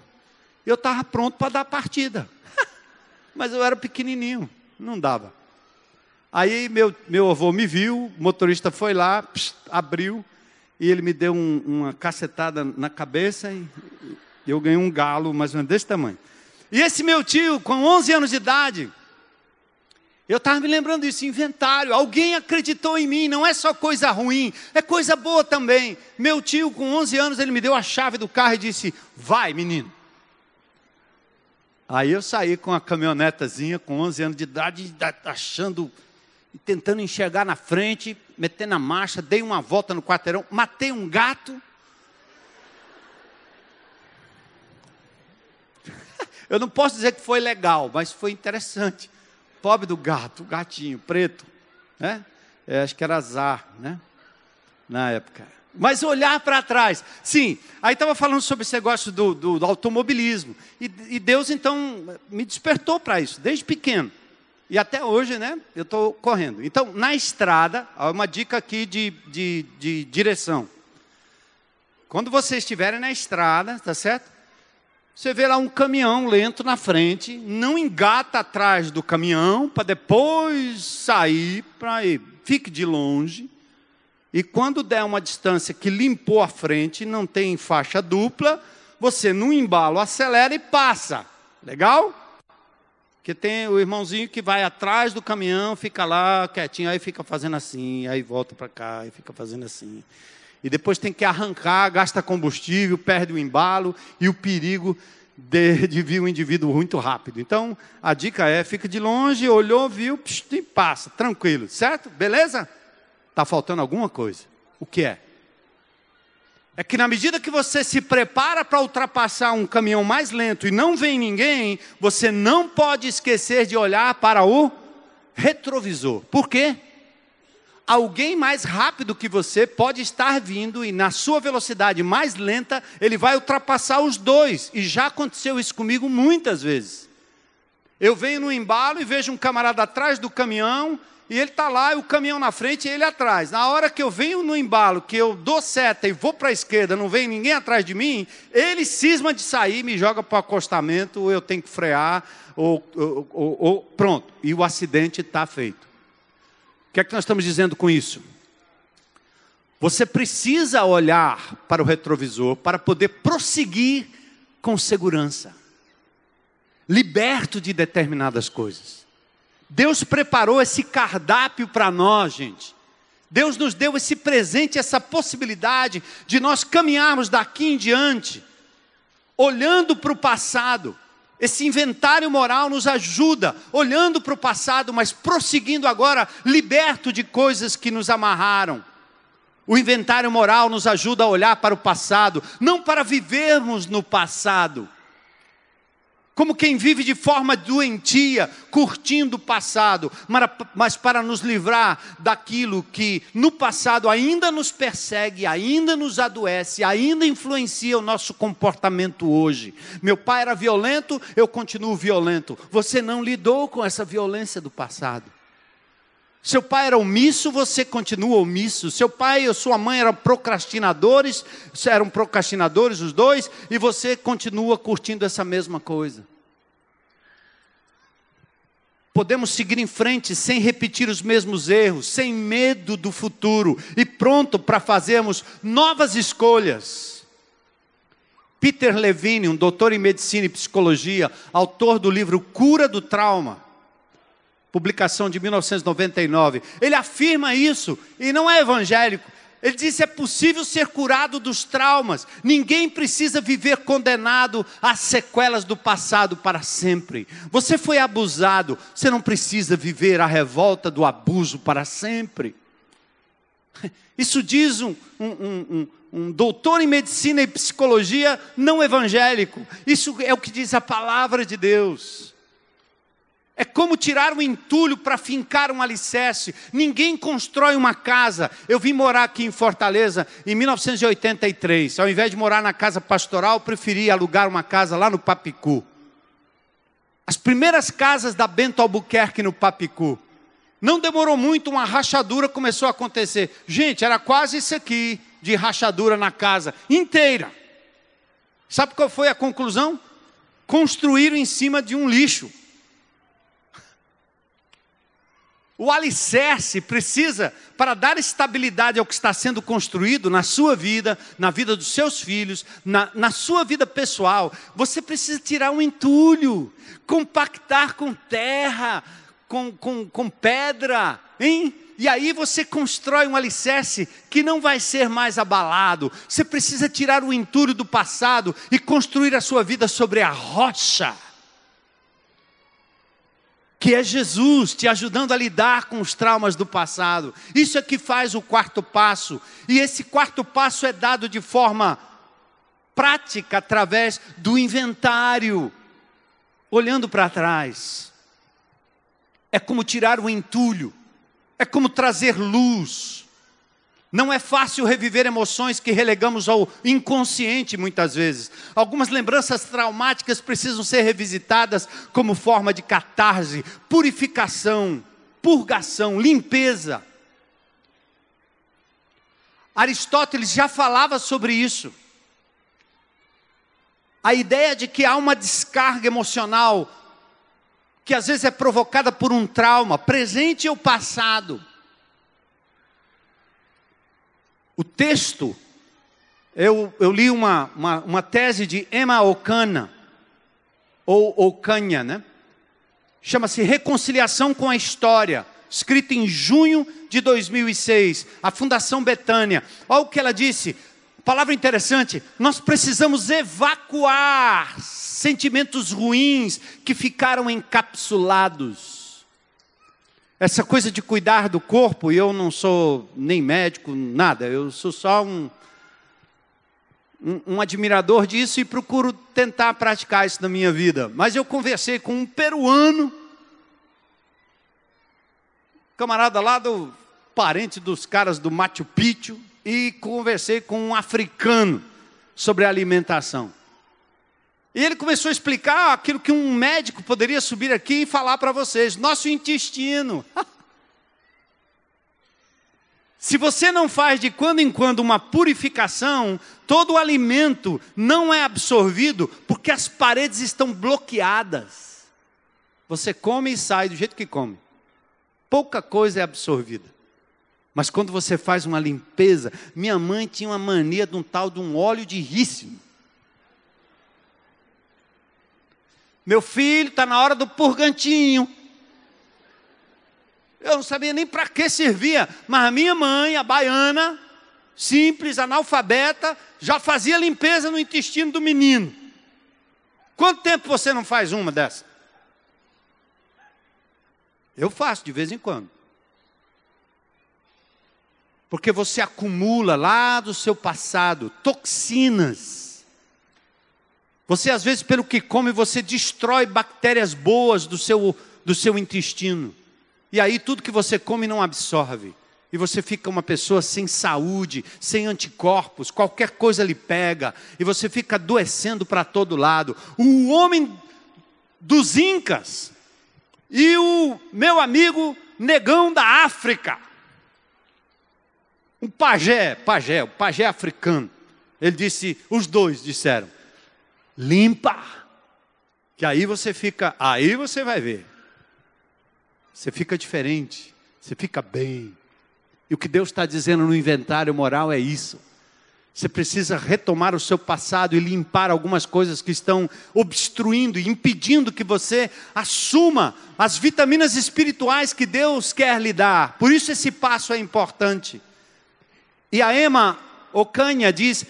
eu estava pronto para dar a partida. Mas eu era pequenininho, não dava. Aí meu, meu avô me viu, o motorista foi lá, abriu, e ele me deu um, uma cacetada na cabeça e eu ganhei um galo mais ou menos desse tamanho. E esse meu tio, com 11 anos de idade, eu estava me lembrando disso, inventário. Alguém acreditou em mim, não é só coisa ruim, é coisa boa também. Meu tio, com 11 anos, ele me deu a chave do carro e disse: Vai, menino. Aí eu saí com a caminhonetazinha, com 11 anos de idade, achando tentando enxergar na frente, metendo a marcha, dei uma volta no quarteirão, matei um gato. Eu não posso dizer que foi legal, mas foi interessante. Pobre do gato, gatinho preto, né? É, acho que era azar, né? Na época. Mas olhar para trás. Sim, aí estava falando sobre esse negócio do, do, do automobilismo. E, e Deus então me despertou para isso, desde pequeno. E até hoje, né, eu estou correndo. Então, na estrada, uma dica aqui de, de, de direção. Quando vocês estiverem na estrada, tá certo? Você vê lá um caminhão lento na frente, não engata atrás do caminhão para depois sair para ir. Fique de longe. E quando der uma distância que limpou a frente, não tem faixa dupla, você no embalo acelera e passa. Legal? Que tem o irmãozinho que vai atrás do caminhão, fica lá quietinho, aí fica fazendo assim, aí volta para cá, e fica fazendo assim. E depois tem que arrancar, gasta combustível, perde o embalo e o perigo de, de vir o indivíduo muito rápido. Então, a dica é: fica de longe, olhou, viu, psh, e passa, tranquilo, certo? Beleza? Está faltando alguma coisa. O que é? É que na medida que você se prepara para ultrapassar um caminhão mais lento e não vem ninguém, você não pode esquecer de olhar para o retrovisor. Por quê? Alguém mais rápido que você pode estar vindo e na sua velocidade mais lenta, ele vai ultrapassar os dois. E já aconteceu isso comigo muitas vezes. Eu venho no embalo e vejo um camarada atrás do caminhão, e ele está lá, o caminhão na frente e ele atrás. Na hora que eu venho no embalo, que eu dou seta e vou para a esquerda, não vem ninguém atrás de mim, ele cisma de sair, me joga para o acostamento, ou eu tenho que frear, ou, ou, ou, ou pronto. E o acidente está feito. O que é que nós estamos dizendo com isso? Você precisa olhar para o retrovisor para poder prosseguir com segurança, liberto de determinadas coisas. Deus preparou esse cardápio para nós, gente. Deus nos deu esse presente, essa possibilidade de nós caminharmos daqui em diante, olhando para o passado. Esse inventário moral nos ajuda, olhando para o passado, mas prosseguindo agora, liberto de coisas que nos amarraram. O inventário moral nos ajuda a olhar para o passado, não para vivermos no passado, como quem vive de forma doentia, curtindo o passado, mas para nos livrar daquilo que no passado ainda nos persegue, ainda nos adoece, ainda influencia o nosso comportamento hoje. Meu pai era violento, eu continuo violento. Você não lidou com essa violência do passado. Seu pai era omisso, você continua omisso. Seu pai e sua mãe eram procrastinadores, eram procrastinadores os dois, e você continua curtindo essa mesma coisa. Podemos seguir em frente sem repetir os mesmos erros, sem medo do futuro e pronto para fazermos novas escolhas. Peter Levine, um doutor em medicina e psicologia, autor do livro Cura do Trauma, publicação de 1999. Ele afirma isso e não é evangélico. Ele disse: é possível ser curado dos traumas. Ninguém precisa viver condenado às sequelas do passado para sempre. Você foi abusado, você não precisa viver a revolta do abuso para sempre. Isso diz um, um, um, um, doutor em medicina e psicologia não evangélico. Isso é o que diz a palavra de Deus. É como tirar um entulho para fincar um alicerce. Ninguém constrói uma casa. Eu vim morar aqui em Fortaleza em 1983. Ao invés de morar na casa pastoral, preferi alugar uma casa lá no Papicu. As primeiras casas da Bento Albuquerque no Papicu. Não demorou muito, uma rachadura começou a acontecer. Gente, era quase isso aqui de rachadura na casa inteira. Sabe qual foi a conclusão? Construíram em cima de um lixo. O alicerce precisa, para dar estabilidade ao que está sendo construído na sua vida, na vida dos seus filhos, na, na sua vida pessoal, você precisa tirar um entulho, compactar com terra, com, com, com pedra, hein? E aí você constrói um alicerce que não vai ser mais abalado. Você precisa tirar o entulho do passado e construir a sua vida sobre a rocha que é Jesus te ajudando a lidar com os traumas do passado. Isso é que faz o quarto passo. E esse quarto passo é dado de forma prática através do inventário, olhando para trás. É como tirar o entulho, é como trazer luz. Não é fácil reviver emoções que relegamos ao inconsciente muitas vezes. Algumas lembranças traumáticas precisam ser revisitadas como forma de catarse, purificação, purgação, limpeza. Aristóteles já falava sobre isso. A ideia de que há uma descarga emocional que às vezes é provocada por um trauma, presente ou passado o texto, eu, eu li uma, uma, uma tese de Emma Ocana, ou Ocanha, né? Chama-se Reconciliação com a História, escrita em junho de 2006, a Fundação Betânia. Olha o que ela disse, palavra interessante, nós precisamos evacuar sentimentos ruins que ficaram encapsulados essa coisa de cuidar do corpo, e eu não sou nem médico, nada, eu sou só um, um, um, admirador disso e procuro tentar praticar isso na minha vida. Mas eu conversei com um peruano, camarada lá do parente dos caras do Machu Picchu, e conversei com um africano sobre alimentação. E ele começou a explicar aquilo que um médico poderia subir aqui e falar para vocês: nosso intestino. Se você não faz de quando em quando uma purificação, todo o alimento não é absorvido porque as paredes estão bloqueadas. Você come e sai do jeito que come. Pouca coisa é absorvida. Mas quando você faz uma limpeza, minha mãe tinha uma mania de um tal de um óleo de rícino. Meu filho, está na hora do purgantinho. Eu não sabia nem para que servia, mas a minha mãe, a baiana, simples, analfabeta, já fazia limpeza no intestino do menino. Quanto tempo você não faz uma dessa? Eu faço de vez em quando. Porque você acumula lá do seu passado toxinas. Você, às vezes, pelo que come, você destrói bactérias boas do seu, do seu intestino. E aí tudo que você come não absorve. E você fica uma pessoa sem saúde, sem anticorpos, qualquer coisa lhe pega, e você fica adoecendo para todo lado. O homem dos Incas e o meu amigo negão da África, um pajé, pajé, o pajé africano, ele disse, os dois disseram, limpa, que aí você fica, aí você vai ver. Você fica diferente, você fica bem. E o que Deus está dizendo no inventário moral é isso. Você precisa retomar o seu passado e limpar algumas coisas que estão obstruindo e impedindo que você assuma as vitaminas espirituais que Deus quer lhe dar. Por isso esse passo é importante. E a Emma Ocanha diz: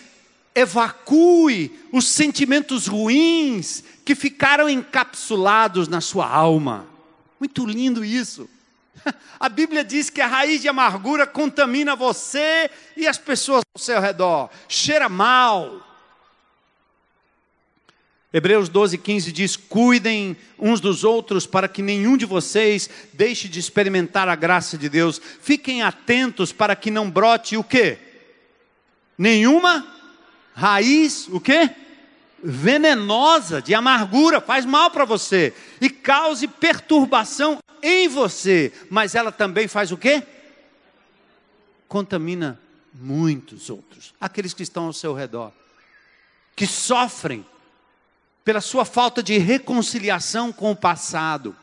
evacue os sentimentos ruins que ficaram encapsulados na sua alma. Muito lindo isso. A Bíblia diz que a raiz de amargura contamina você e as pessoas ao seu redor, cheira mal. Hebreus 12, 15 diz: Cuidem uns dos outros para que nenhum de vocês deixe de experimentar a graça de Deus. Fiquem atentos para que não brote o quê? Nenhuma raiz, o quê? venenosa, de amargura, faz mal para você. E cause perturbação em você, mas ela também faz o quê? Contamina muitos outros, aqueles que estão ao seu redor, que sofrem pela sua falta de reconciliação com o passado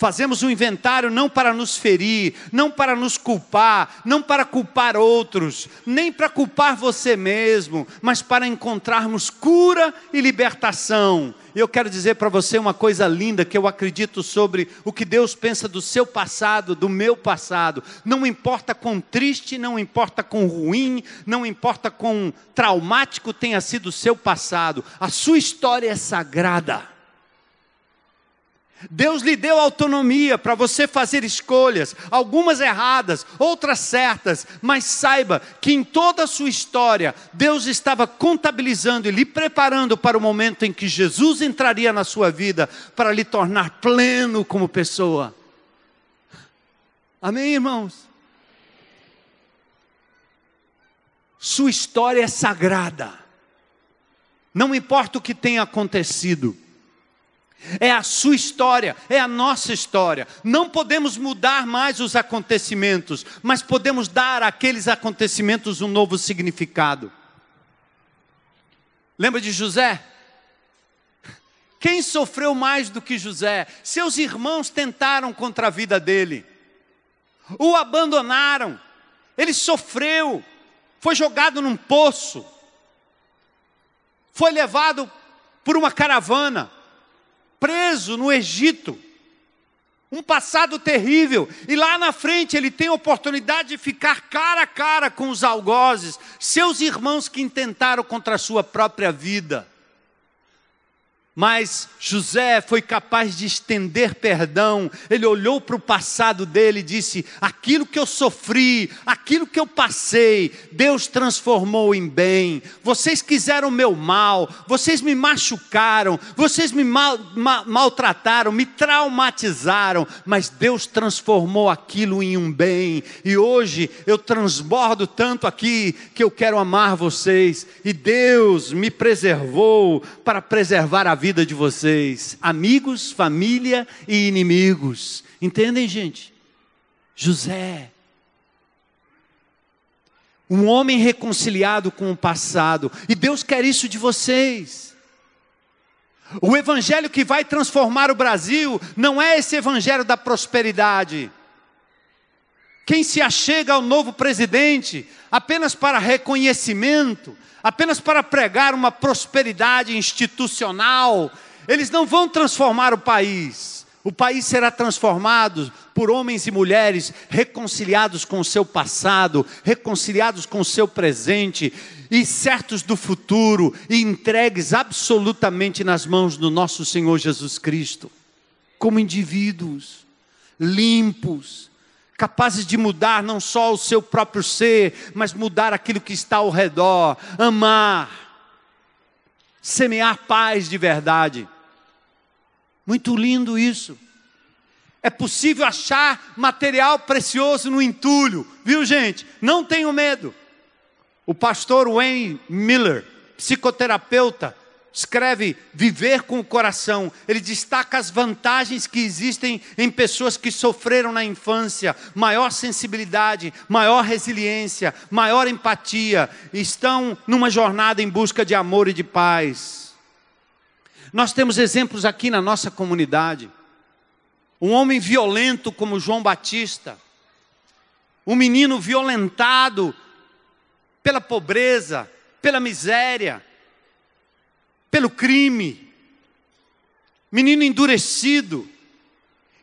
Fazemos um inventário não para nos ferir, não para nos culpar, não para culpar outros, nem para culpar você mesmo, mas para encontrarmos cura e libertação. Eu quero dizer para você uma coisa linda que eu acredito sobre o que Deus pensa do seu passado, do meu passado. Não importa quão triste, não importa quão ruim, não importa quão traumático tenha sido o seu passado, a sua história é sagrada. Deus lhe deu autonomia para você fazer escolhas, algumas erradas, outras certas, mas saiba que em toda a sua história, Deus estava contabilizando e lhe preparando para o momento em que Jesus entraria na sua vida para lhe tornar pleno como pessoa. Amém, irmãos? Sua história é sagrada, não importa o que tenha acontecido. É a sua história, é a nossa história. Não podemos mudar mais os acontecimentos, mas podemos dar àqueles acontecimentos um novo significado. Lembra de José? Quem sofreu mais do que José? Seus irmãos tentaram contra a vida dele, o abandonaram, ele sofreu, foi jogado num poço, foi levado por uma caravana preso no Egito. Um passado terrível, e lá na frente ele tem a oportunidade de ficar cara a cara com os algozes, seus irmãos que intentaram contra a sua própria vida. Mas José foi capaz de estender perdão. Ele olhou para o passado dele e disse: Aquilo que eu sofri, aquilo que eu passei, Deus transformou em bem. Vocês quiseram meu mal, vocês me machucaram, vocês me mal, ma, maltrataram, me traumatizaram, mas Deus transformou aquilo em um bem. E hoje eu transbordo tanto aqui que eu quero amar vocês. E Deus me preservou para preservar a vida de vocês, amigos, família e inimigos. Entendem, gente? José, um homem reconciliado com o passado, e Deus quer isso de vocês. O evangelho que vai transformar o Brasil não é esse evangelho da prosperidade. Quem se achega ao novo presidente apenas para reconhecimento, apenas para pregar uma prosperidade institucional, eles não vão transformar o país. O país será transformado por homens e mulheres reconciliados com o seu passado, reconciliados com o seu presente e certos do futuro e entregues absolutamente nas mãos do nosso Senhor Jesus Cristo, como indivíduos limpos, capazes de mudar não só o seu próprio ser, mas mudar aquilo que está ao redor, amar, semear paz de verdade. Muito lindo isso. É possível achar material precioso no entulho, viu gente? Não tenho medo. O pastor Wayne Miller, psicoterapeuta, escreve Viver com o Coração. Ele destaca as vantagens que existem em pessoas que sofreram na infância: maior sensibilidade, maior resiliência, maior empatia, estão numa jornada em busca de amor e de paz. Nós temos exemplos aqui na nossa comunidade. Um homem violento como João Batista, um menino violentado pela pobreza, pela miséria, pelo crime, menino endurecido,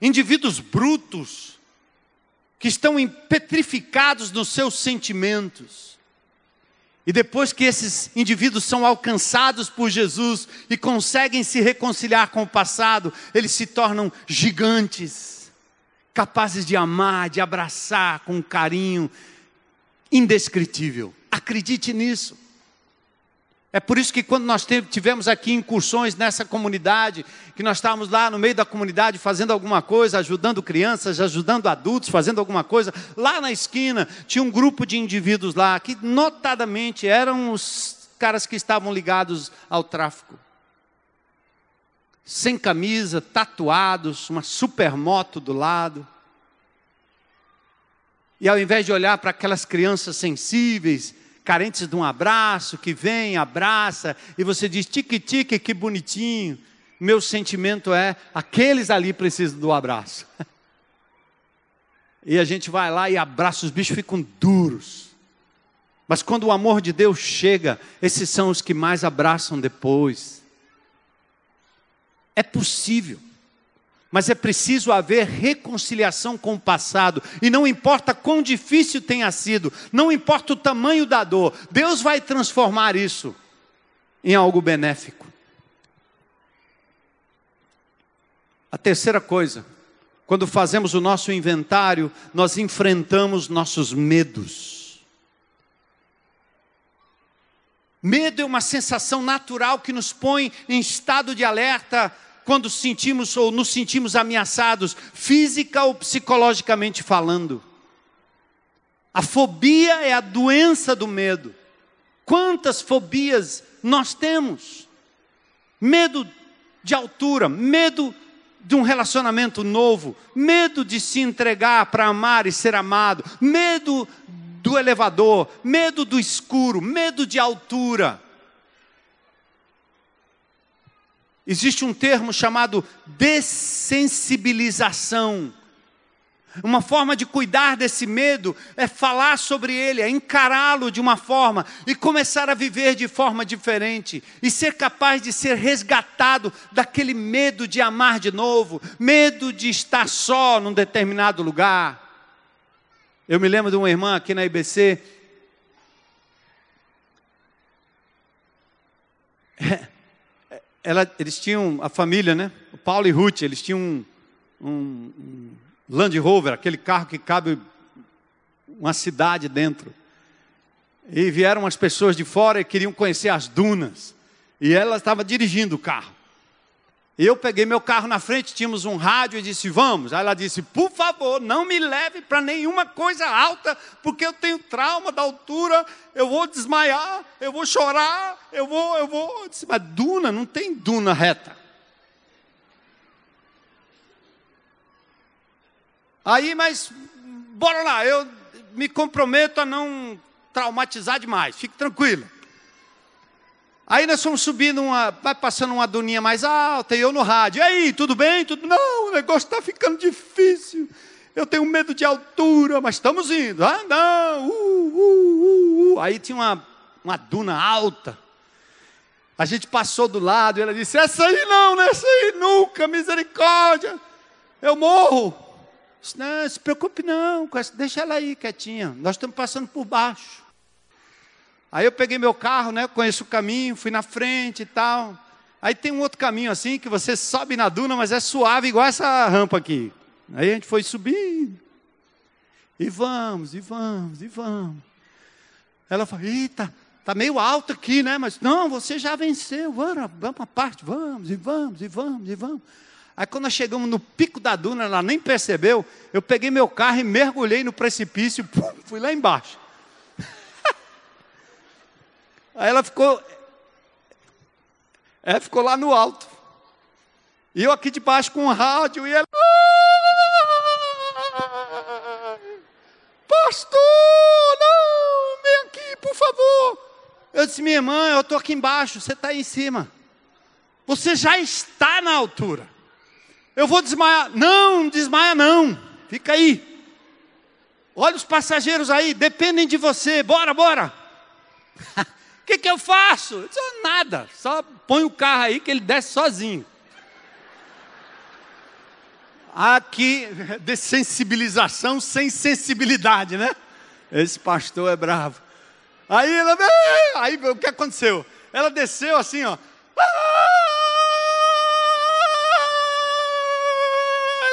indivíduos brutos, que estão petrificados nos seus sentimentos. E depois que esses indivíduos são alcançados por Jesus e conseguem se reconciliar com o passado, eles se tornam gigantes, capazes de amar, de abraçar com um carinho indescritível. Acredite nisso. É por isso que quando nós tivemos aqui incursões nessa comunidade, que nós estávamos lá no meio da comunidade fazendo alguma coisa, ajudando crianças, ajudando adultos, fazendo alguma coisa, lá na esquina tinha um grupo de indivíduos lá que notadamente eram os caras que estavam ligados ao tráfico. Sem camisa, tatuados, uma supermoto do lado. E ao invés de olhar para aquelas crianças sensíveis, carentes de um abraço, que vem, abraça, e você diz, tique-tique, que bonitinho. Meu sentimento é, aqueles ali precisam do abraço. E a gente vai lá e abraça, os bichos ficam duros. Mas quando o amor de Deus chega, esses são os que mais abraçam depois. É possível. Mas é preciso haver reconciliação com o passado, e não importa quão difícil tenha sido, não importa o tamanho da dor, Deus vai transformar isso em algo benéfico. A terceira coisa, quando fazemos o nosso inventário, nós enfrentamos nossos medos. Medo é uma sensação natural que nos põe em estado de alerta quando sentimos ou nos sentimos ameaçados, física ou psicologicamente falando. A fobia é a doença do medo. Quantas fobias nós temos? Medo de altura, medo de um relacionamento novo, medo de se entregar para amar e ser amado, medo do elevador, medo do escuro, medo de altura. Existe um termo chamado dessensibilização. Uma forma de cuidar desse medo é falar sobre ele, é encará-lo de uma forma e começar a viver de forma diferente e ser capaz de ser resgatado daquele medo de amar de novo, medo de estar só num determinado lugar. Eu me lembro de uma irmã aqui na IBC. ela, eles tinham, a família, né? O Paulo e Ruth, eles tinham um, um, um Land Rover, aquele carro que cabe uma cidade dentro. E vieram as pessoas de fora e queriam conhecer as dunas. E ela estava dirigindo o carro. Eu peguei meu carro na frente, tínhamos um rádio e disse: Vamos. Aí ela disse: Por favor, não me leve para nenhuma coisa alta, porque eu tenho trauma da altura, eu vou desmaiar, eu vou chorar, eu vou, eu vou. Eu disse, Mas duna, não tem duna reta. Aí, mas bora lá, eu me comprometo a não traumatizar demais, fique tranquila. Aí nós fomos subindo uma, vai passando uma duninha mais alta e eu no rádio. E aí, tudo bem? Tudo... Não, o negócio está ficando difícil. Eu tenho medo de altura, mas estamos indo. Ah, não. Uh, uh, uh, uh. Aí tinha uma, uma duna alta. A gente passou do lado e ela disse: Essa aí não, não é essa aí nunca, misericórdia. Eu morro. Disse, não, se preocupe não, deixa ela aí quietinha. Nós estamos passando por baixo. Aí eu peguei meu carro, né? Conheço o caminho, fui na frente e tal. Aí tem um outro caminho assim que você sobe na duna, mas é suave igual essa rampa aqui. Aí a gente foi subindo. E vamos, e vamos, e vamos. Ela falou: Eita, Está meio alto aqui, né? Mas não, você já venceu. Vamos, vamos à parte, vamos, e vamos, e vamos, e vamos. Aí quando nós chegamos no pico da duna, ela nem percebeu. Eu peguei meu carro e mergulhei no precipício, pum, fui lá embaixo. Aí ela ficou. Ela ficou lá no alto. E eu aqui de baixo com o rádio e ela. Pastor, não, vem aqui, por favor. Eu disse, minha irmã, eu estou aqui embaixo, você está aí em cima. Você já está na altura. Eu vou desmaiar. Não, desmaia não. Fica aí. Olha os passageiros aí, dependem de você. Bora, bora. Que, que eu faço? Eu disse, nada. Só põe o carro aí que ele desce sozinho. Aqui, de sensibilização sem sensibilidade, né? Esse pastor é bravo. Aí ela, aí o que aconteceu? Ela desceu assim, ó.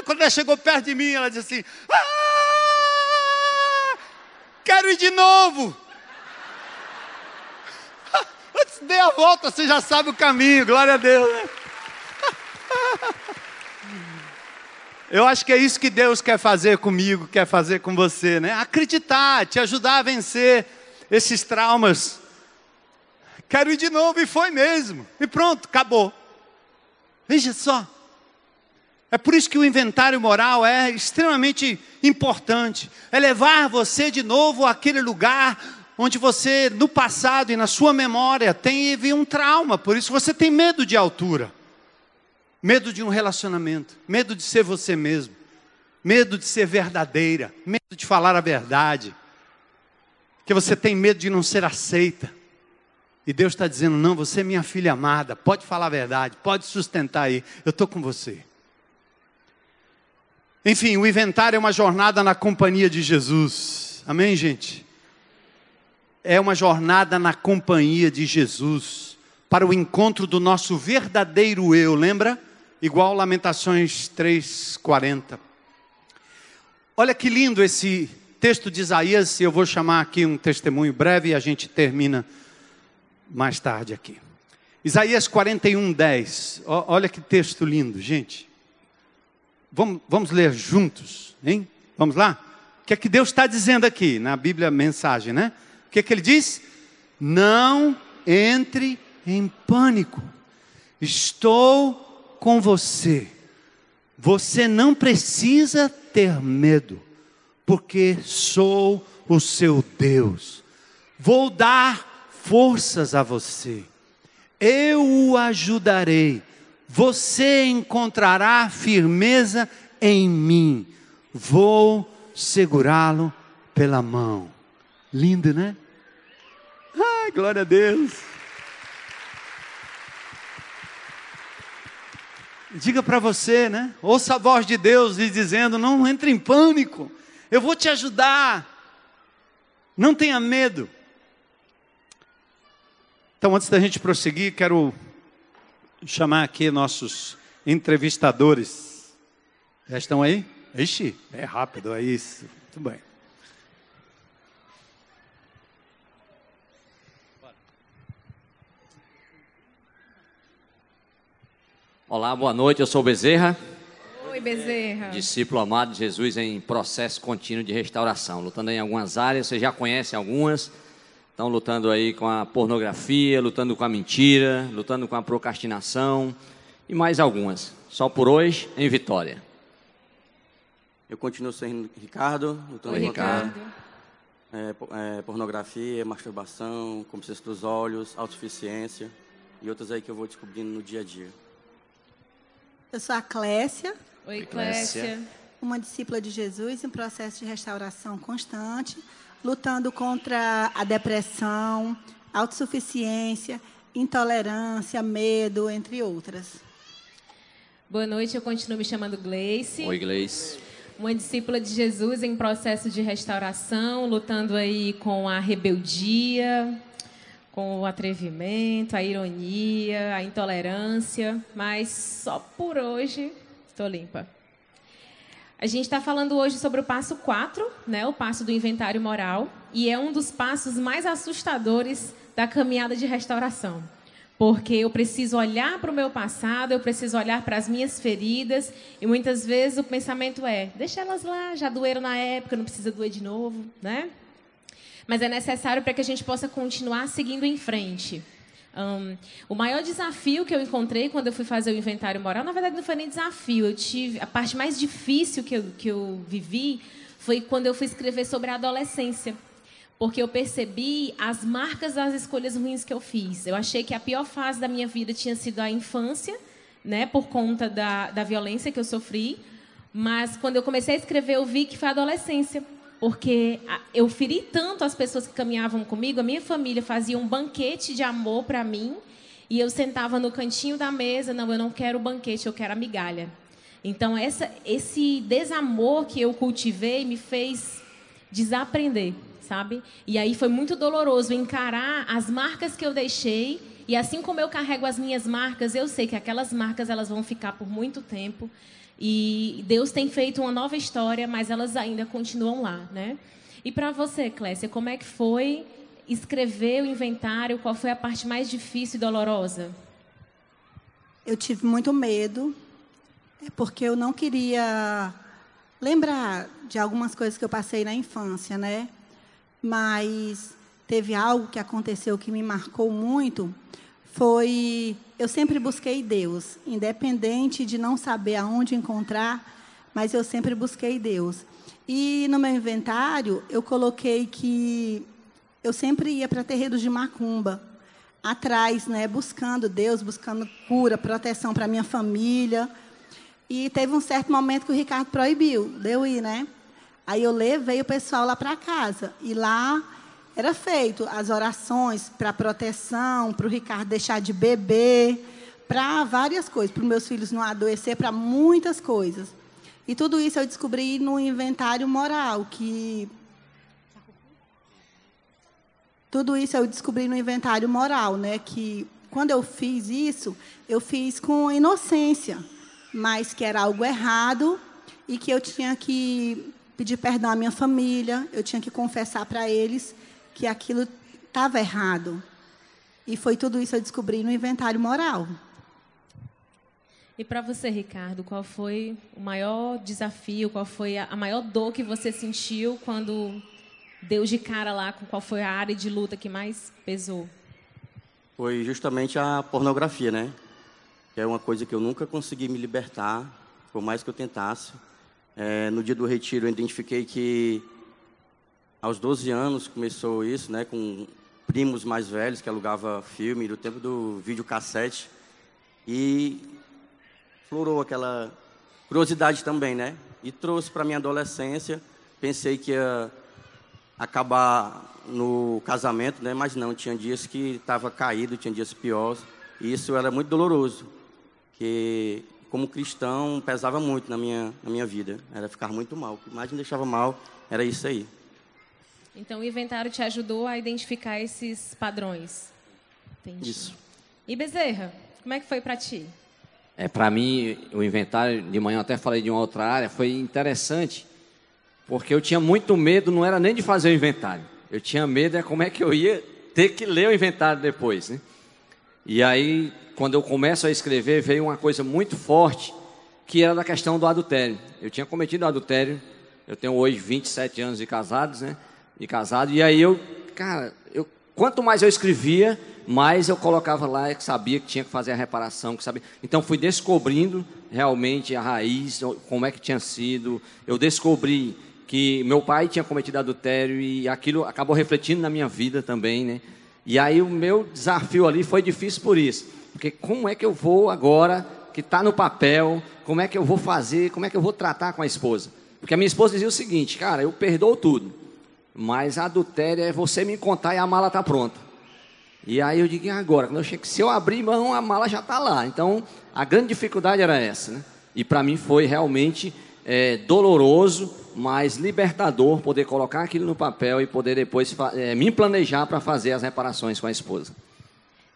Quando ela chegou perto de mim, ela disse assim: Quero ir de novo. Antes dei a volta, você já sabe o caminho, glória a Deus. Né? Eu acho que é isso que Deus quer fazer comigo, quer fazer com você, né? Acreditar, te ajudar a vencer esses traumas. Quero ir de novo, e foi mesmo. E pronto, acabou. Veja só. É por isso que o inventário moral é extremamente importante. É levar você de novo àquele lugar onde você, no passado e na sua memória, teve um trauma. Por isso você tem medo de altura. Medo de um relacionamento. Medo de ser você mesmo. Medo de ser verdadeira. Medo de falar a verdade que você tem medo de não ser aceita. E Deus está dizendo: não, você é minha filha amada, pode falar a verdade, pode sustentar aí, eu estou com você. Enfim, o inventário é uma jornada na companhia de Jesus. Amém, gente? É uma jornada na companhia de Jesus, para o encontro do nosso verdadeiro eu, lembra? Igual Lamentações 3,40. Olha que lindo esse texto de Isaías, eu vou chamar aqui um testemunho breve e a gente termina mais tarde aqui. Isaías 41, 10. Olha que texto lindo, gente. Vamos, vamos ler juntos, hein? Vamos lá? O que é que Deus está dizendo aqui na Bíblia mensagem, né? Que que ele diz? Não entre em pânico. Estou com você. Você não precisa ter medo porque sou o seu Deus. Vou dar forças a você. Eu o ajudarei. Você encontrará firmeza em mim. Vou segurá-lo pela mão. Lindo, né? Glória a Deus. Diga para você, né? Ouça a voz de Deus lhe dizendo: não entre em pânico. Eu vou te ajudar. Não tenha medo. Então, antes da gente prosseguir, quero chamar aqui nossos entrevistadores. Já estão aí? Ixi, é rápido, é isso. Muito bem. Olá, boa noite. Eu sou o Bezerra. Oi, Bezerra. Discípulo amado de Jesus em processo contínuo de restauração, lutando em algumas áreas, você já conhece algumas. Estão lutando aí com a pornografia, lutando com a mentira, lutando com a procrastinação e mais algumas. Só por hoje, em Vitória. Eu continuo sendo Ricardo, lutando Oi, Ricardo. É, é, pornografia, masturbação, complexo dos olhos, autossuficiência e outras aí que eu vou descobrindo no dia a dia. Eu sou a Clécia, Oi, Clécia. Uma discípula de Jesus em processo de restauração constante, lutando contra a depressão, autossuficiência, intolerância, medo, entre outras. Boa noite, eu continuo me chamando Gleice. Oi, Gleice. Uma discípula de Jesus em processo de restauração, lutando aí com a rebeldia, com o atrevimento, a ironia, a intolerância, mas só por hoje estou limpa. A gente está falando hoje sobre o passo 4, né, o passo do inventário moral, e é um dos passos mais assustadores da caminhada de restauração. Porque eu preciso olhar para o meu passado, eu preciso olhar para as minhas feridas, e muitas vezes o pensamento é: deixa elas lá, já doeram na época, não precisa doer de novo, né? Mas é necessário para que a gente possa continuar seguindo em frente. Um, o maior desafio que eu encontrei quando eu fui fazer o inventário moral, na verdade não foi nem desafio, eu tive a parte mais difícil que eu, que eu vivi foi quando eu fui escrever sobre a adolescência, porque eu percebi as marcas das escolhas ruins que eu fiz. Eu achei que a pior fase da minha vida tinha sido a infância, né, por conta da, da violência que eu sofri, mas quando eu comecei a escrever eu vi que foi a adolescência porque eu feri tanto as pessoas que caminhavam comigo, a minha família fazia um banquete de amor para mim, e eu sentava no cantinho da mesa, não, eu não quero banquete, eu quero a migalha. Então essa, esse desamor que eu cultivei me fez desaprender, sabe? E aí foi muito doloroso encarar as marcas que eu deixei, e assim como eu carrego as minhas marcas, eu sei que aquelas marcas elas vão ficar por muito tempo. E Deus tem feito uma nova história, mas elas ainda continuam lá, né? E para você, Clécia, como é que foi escrever o inventário? Qual foi a parte mais difícil e dolorosa? Eu tive muito medo, é porque eu não queria lembrar de algumas coisas que eu passei na infância, né? Mas teve algo que aconteceu que me marcou muito, foi eu sempre busquei Deus, independente de não saber aonde encontrar, mas eu sempre busquei Deus. E no meu inventário, eu coloquei que eu sempre ia para terreiros de macumba, atrás, né, buscando Deus, buscando cura, proteção para minha família. E teve um certo momento que o Ricardo proibiu de eu ir, né? Aí eu levei o pessoal lá para casa. E lá era feito as orações para proteção, para o Ricardo deixar de beber, para várias coisas, para os meus filhos não adoecer, para muitas coisas. E tudo isso eu descobri no inventário moral, que tudo isso eu descobri no inventário moral, né, que quando eu fiz isso, eu fiz com inocência, mas que era algo errado e que eu tinha que pedir perdão à minha família, eu tinha que confessar para eles que aquilo estava errado. E foi tudo isso eu descobri no inventário moral. E para você, Ricardo, qual foi o maior desafio, qual foi a maior dor que você sentiu quando deu de cara lá com qual foi a área de luta que mais pesou? Foi justamente a pornografia, né? Que é uma coisa que eu nunca consegui me libertar, por mais que eu tentasse. É, no dia do retiro, eu identifiquei que aos 12 anos começou isso, né, com primos mais velhos que alugava filme do tempo do videocassete e florou aquela curiosidade também, né? E trouxe para minha adolescência. Pensei que ia acabar no casamento, né? Mas não, tinha dias que estava caído, tinha dias piores. E isso era muito doloroso, que como cristão pesava muito na minha na minha vida. Era ficar muito mal. O que mais me deixava mal era isso aí. Então, o inventário te ajudou a identificar esses padrões. Entendi. Isso. E Bezerra, como é que foi para ti? É, para mim, o inventário, de manhã eu até falei de uma outra área, foi interessante, porque eu tinha muito medo, não era nem de fazer o inventário. Eu tinha medo é como é que eu ia ter que ler o inventário depois, né? E aí, quando eu começo a escrever, veio uma coisa muito forte, que era da questão do adultério. Eu tinha cometido adultério, eu tenho hoje 27 anos de casados, né? De casado. E aí eu, cara, eu, quanto mais eu escrevia, mais eu colocava lá que sabia que tinha que fazer a reparação, que sabia. Então fui descobrindo realmente a raiz, como é que tinha sido. Eu descobri que meu pai tinha cometido adultério e aquilo acabou refletindo na minha vida também, né? E aí o meu desafio ali foi difícil por isso, porque como é que eu vou agora que está no papel, como é que eu vou fazer, como é que eu vou tratar com a esposa? Porque a minha esposa dizia o seguinte, cara, eu perdoo tudo, mas adultério é você me contar e a mala está pronta. E aí eu digo, e agora? Quando eu chego, se eu abrir mão, a mala já está lá. Então, a grande dificuldade era essa, né? E para mim foi realmente é, doloroso, mas libertador poder colocar aquilo no papel e poder depois é, me planejar para fazer as reparações com a esposa.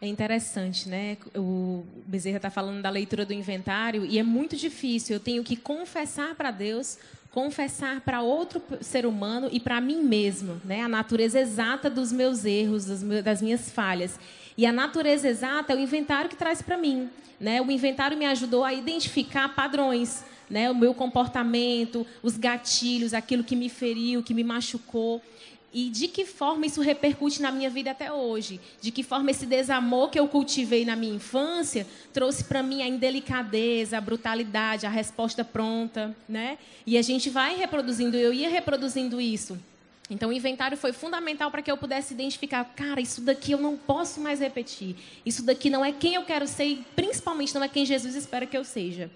É interessante, né? O Bezerra está falando da leitura do inventário e é muito difícil. Eu tenho que confessar para Deus, confessar para outro ser humano e para mim mesmo, né? A natureza exata dos meus erros, das minhas falhas. E a natureza exata é o inventário que traz para mim, né? O inventário me ajudou a identificar padrões, né? O meu comportamento, os gatilhos, aquilo que me feriu, que me machucou e de que forma isso repercute na minha vida até hoje. De que forma esse desamor que eu cultivei na minha infância trouxe para mim a indelicadeza, a brutalidade, a resposta pronta, né? E a gente vai reproduzindo, eu ia reproduzindo isso. Então, o inventário foi fundamental para que eu pudesse identificar, cara, isso daqui eu não posso mais repetir. Isso daqui não é quem eu quero ser e principalmente não é quem Jesus espera que eu seja.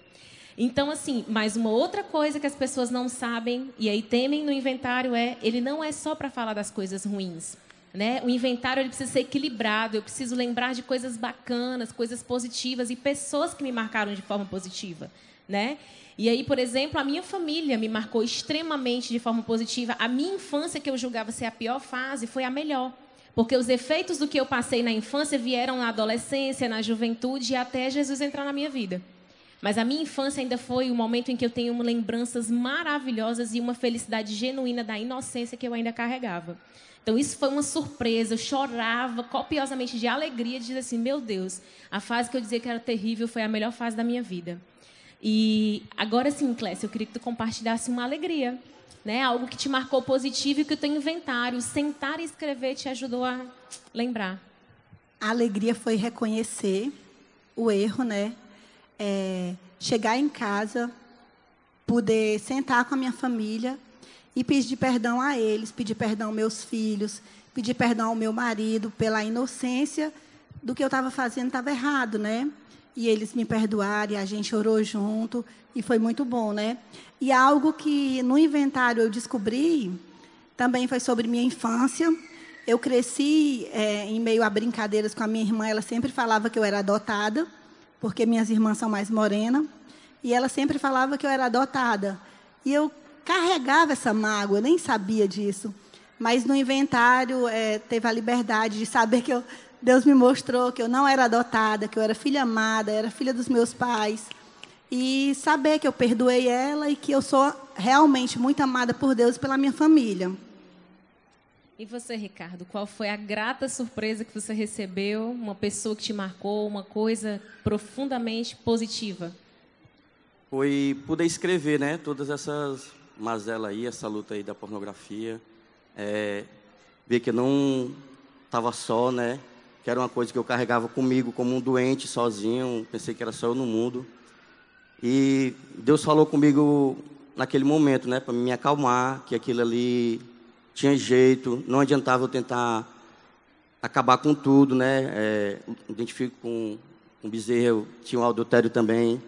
Então, assim, mais uma outra coisa que as pessoas não sabem e aí temem no inventário é, ele não é só para falar das coisas ruins. Né? O inventário ele precisa ser equilibrado. Eu preciso lembrar de coisas bacanas, coisas positivas e pessoas que me marcaram de forma positiva, né? E aí, por exemplo, a minha família me marcou extremamente de forma positiva. A minha infância, que eu julgava ser a pior fase, foi a melhor. Porque os efeitos do que eu passei na infância vieram na adolescência, na juventude e até Jesus entrar na minha vida. Mas a minha infância ainda foi o momento em que eu tenho lembranças maravilhosas e uma felicidade genuína da inocência que eu ainda carregava. Então isso foi uma surpresa, eu chorava copiosamente de alegria, de dizer assim, meu Deus, a fase que eu dizia que era terrível foi a melhor fase da minha vida. E agora sim, Clécia, eu queria que tu compartilhasse uma alegria, né? Algo que te marcou positivo e que o teu inventário, sentar e escrever, te ajudou a lembrar. A alegria foi reconhecer o erro, né? É, chegar em casa, poder sentar com a minha família e pedir perdão a eles, pedir perdão aos meus filhos, pedir perdão ao meu marido pela inocência do que eu estava fazendo estava errado, né? E eles me perdoaram, e a gente orou junto e foi muito bom, né? E algo que no inventário eu descobri também foi sobre minha infância. Eu cresci é, em meio a brincadeiras com a minha irmã. Ela sempre falava que eu era adotada porque minhas irmãs são mais morenas, e ela sempre falava que eu era adotada. E eu carregava essa mágoa, eu nem sabia disso. Mas no inventário é, teve a liberdade de saber que eu, Deus me mostrou que eu não era adotada, que eu era filha amada, era filha dos meus pais. E saber que eu perdoei ela e que eu sou realmente muito amada por Deus e pela minha família. E você, Ricardo, qual foi a grata surpresa que você recebeu? Uma pessoa que te marcou, uma coisa profundamente positiva? Foi poder escrever, né? Todas essas mazelas aí, essa luta aí da pornografia. É, ver que eu não estava só, né? Que era uma coisa que eu carregava comigo como um doente, sozinho. Pensei que era só eu no mundo. E Deus falou comigo naquele momento, né? Para me acalmar, que aquilo ali tinha jeito, não adiantava eu tentar acabar com tudo, né? É, identifico com, com bezerro, eu tinha um adultério também.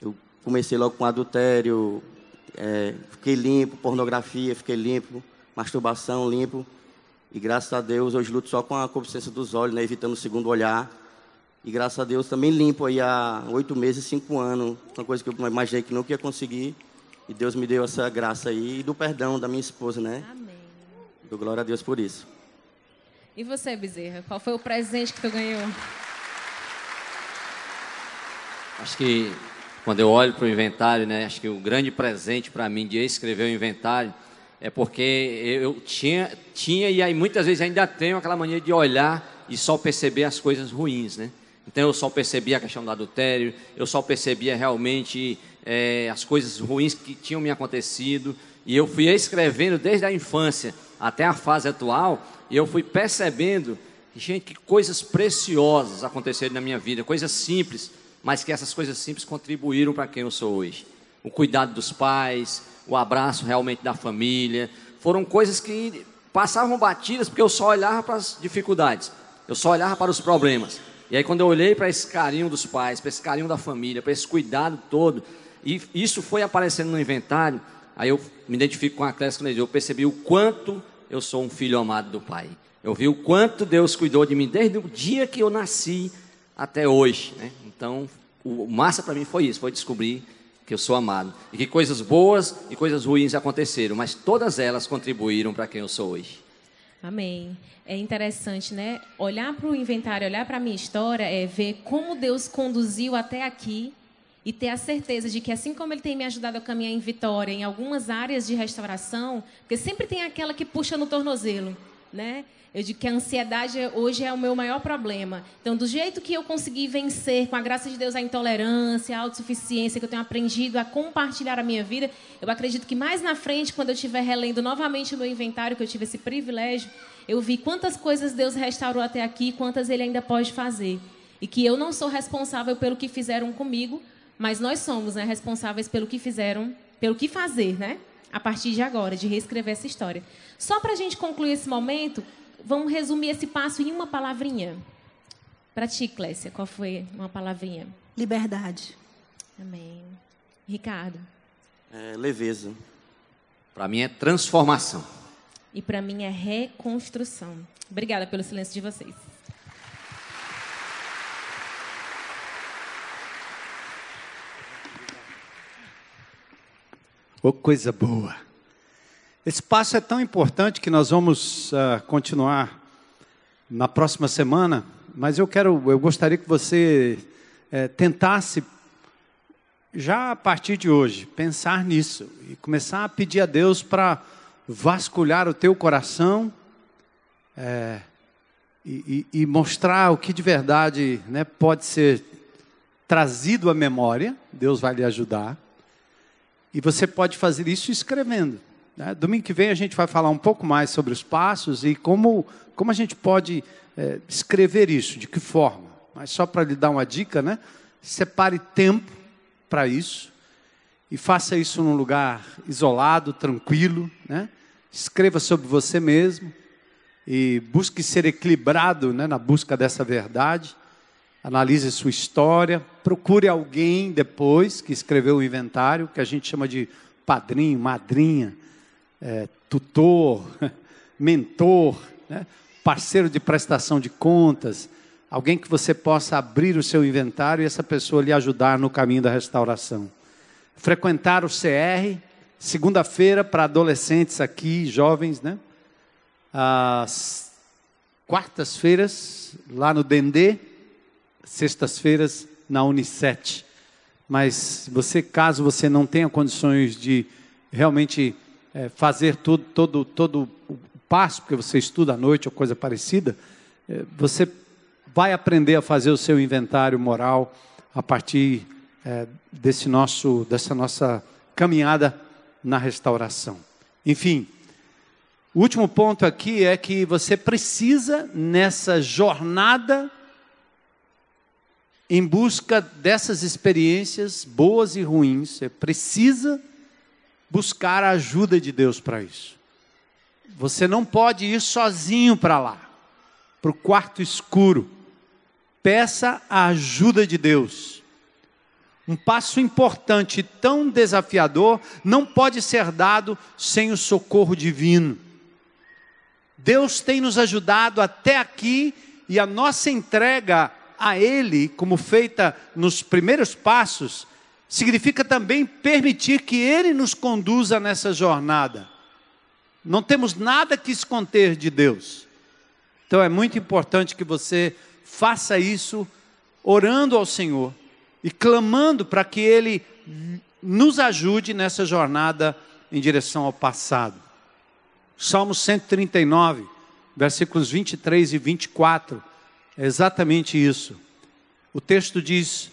Eu comecei logo com adultério, é, fiquei limpo, pornografia, fiquei limpo, masturbação limpo. E graças a Deus hoje luto só com a consciência dos olhos, né? evitando o segundo olhar. E graças a Deus também limpo aí há oito meses, cinco anos. Uma coisa que eu imaginei que nunca ia conseguir. E Deus me deu essa graça aí e do perdão da minha esposa, né? Amém. Dou glória a Deus por isso. E você, Bezerra, qual foi o presente que tu ganhou? Acho que quando eu olho para o inventário, né, acho que o grande presente para mim de escrever o inventário é porque eu tinha, tinha e aí muitas vezes ainda tenho aquela mania de olhar e só perceber as coisas ruins, né? Então eu só percebia a questão do adultério, eu só percebia realmente é, as coisas ruins que tinham me acontecido e eu fui escrevendo desde a infância até a fase atual, eu fui percebendo, gente, que coisas preciosas aconteceram na minha vida, coisas simples, mas que essas coisas simples contribuíram para quem eu sou hoje. O cuidado dos pais, o abraço realmente da família, foram coisas que passavam batidas porque eu só olhava para as dificuldades, eu só olhava para os problemas. E aí, quando eu olhei para esse carinho dos pais, para esse carinho da família, para esse cuidado todo, e isso foi aparecendo no inventário, aí eu me identifico com a Clésia quando eu percebi o quanto eu sou um filho amado do Pai. Eu vi o quanto Deus cuidou de mim desde o dia que eu nasci até hoje. Né? Então, o massa para mim foi isso, foi descobrir que eu sou amado. E que coisas boas e coisas ruins aconteceram, mas todas elas contribuíram para quem eu sou hoje. Amém. É interessante, né? Olhar para o inventário, olhar para a minha história, é ver como Deus conduziu até aqui e ter a certeza de que, assim como Ele tem me ajudado a caminhar em vitória em algumas áreas de restauração, porque sempre tem aquela que puxa no tornozelo, né? Eu digo que a ansiedade hoje é o meu maior problema. Então, do jeito que eu consegui vencer, com a graça de Deus, a intolerância, a autossuficiência, que eu tenho aprendido a compartilhar a minha vida, eu acredito que mais na frente, quando eu estiver relendo novamente o meu inventário, que eu tive esse privilégio, eu vi quantas coisas Deus restaurou até aqui, quantas Ele ainda pode fazer. E que eu não sou responsável pelo que fizeram comigo, mas nós somos né, responsáveis pelo que fizeram, pelo que fazer, né? A partir de agora, de reescrever essa história. Só para a gente concluir esse momento, vamos resumir esse passo em uma palavrinha. Para ti, Clécia, qual foi uma palavrinha? Liberdade. Amém. Ricardo. É, leveza. Para mim é transformação. E para mim é reconstrução. Obrigada pelo silêncio de vocês. Oh, coisa boa. Esse passo é tão importante que nós vamos uh, continuar na próxima semana, mas eu quero, eu gostaria que você uh, tentasse já a partir de hoje pensar nisso e começar a pedir a Deus para vasculhar o teu coração é, e, e, e, mostrar o que de verdade né, pode ser trazido à memória. Deus vai lhe ajudar. E você pode fazer isso escrevendo. Né? Domingo que vem a gente vai falar um pouco mais sobre os passos e como, como a gente pode é, escrever isso, de que forma. Mas só para lhe dar uma dica, né? separe tempo para isso e faça isso num lugar isolado, tranquilo. Né? Escreva sobre você mesmo e busque ser equilibrado né, na busca dessa verdade. Analise sua história, procure alguém depois que escreveu o inventário, que a gente chama de padrinho, madrinha, é, tutor, mentor, né? parceiro de prestação de contas, alguém que você possa abrir o seu inventário e essa pessoa lhe ajudar no caminho da restauração. Frequentar o CR, segunda-feira para adolescentes aqui, jovens, né? As quartas-feiras lá no Dendê, sextas-feiras na Unicet. Mas você, caso você não tenha condições de realmente é, fazer todo, todo, todo o passo, porque você estuda à noite ou coisa parecida, é, você vai aprender a fazer o seu inventário moral a partir é, desse nosso, dessa nossa caminhada na restauração. Enfim, o último ponto aqui é que você precisa, nessa jornada, em busca dessas experiências boas e ruins, você precisa buscar a ajuda de Deus para isso. Você não pode ir sozinho para lá, para o quarto escuro. Peça a ajuda de Deus. Um passo importante e tão desafiador não pode ser dado sem o socorro divino. Deus tem nos ajudado até aqui e a nossa entrega a Ele, como feita nos primeiros passos, significa também permitir que Ele nos conduza nessa jornada. Não temos nada que esconder de Deus. Então é muito importante que você faça isso orando ao Senhor e clamando para que Ele nos ajude nessa jornada em direção ao passado. Salmo 139, versículos 23 e 24, é exatamente isso. O texto diz: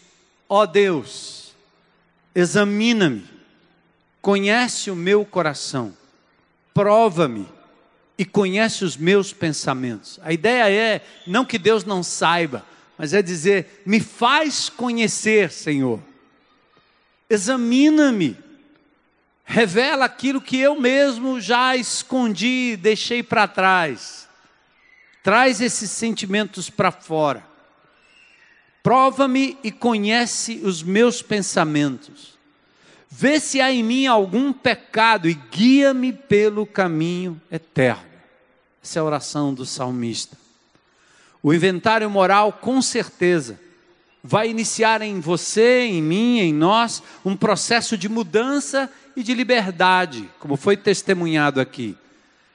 Ó oh Deus, examina-me, conhece o meu coração, prova-me e conhece os meus pensamentos. A ideia é não que Deus não saiba, mas é dizer: me faz conhecer, Senhor. Examina-me. Revela aquilo que eu mesmo já escondi, deixei para trás. Traz esses sentimentos para fora. Prova-me e conhece os meus pensamentos. Vê se há em mim algum pecado e guia-me pelo caminho eterno. Essa é a oração do salmista. O inventário moral, com certeza, vai iniciar em você, em mim, em nós, um processo de mudança e de liberdade, como foi testemunhado aqui.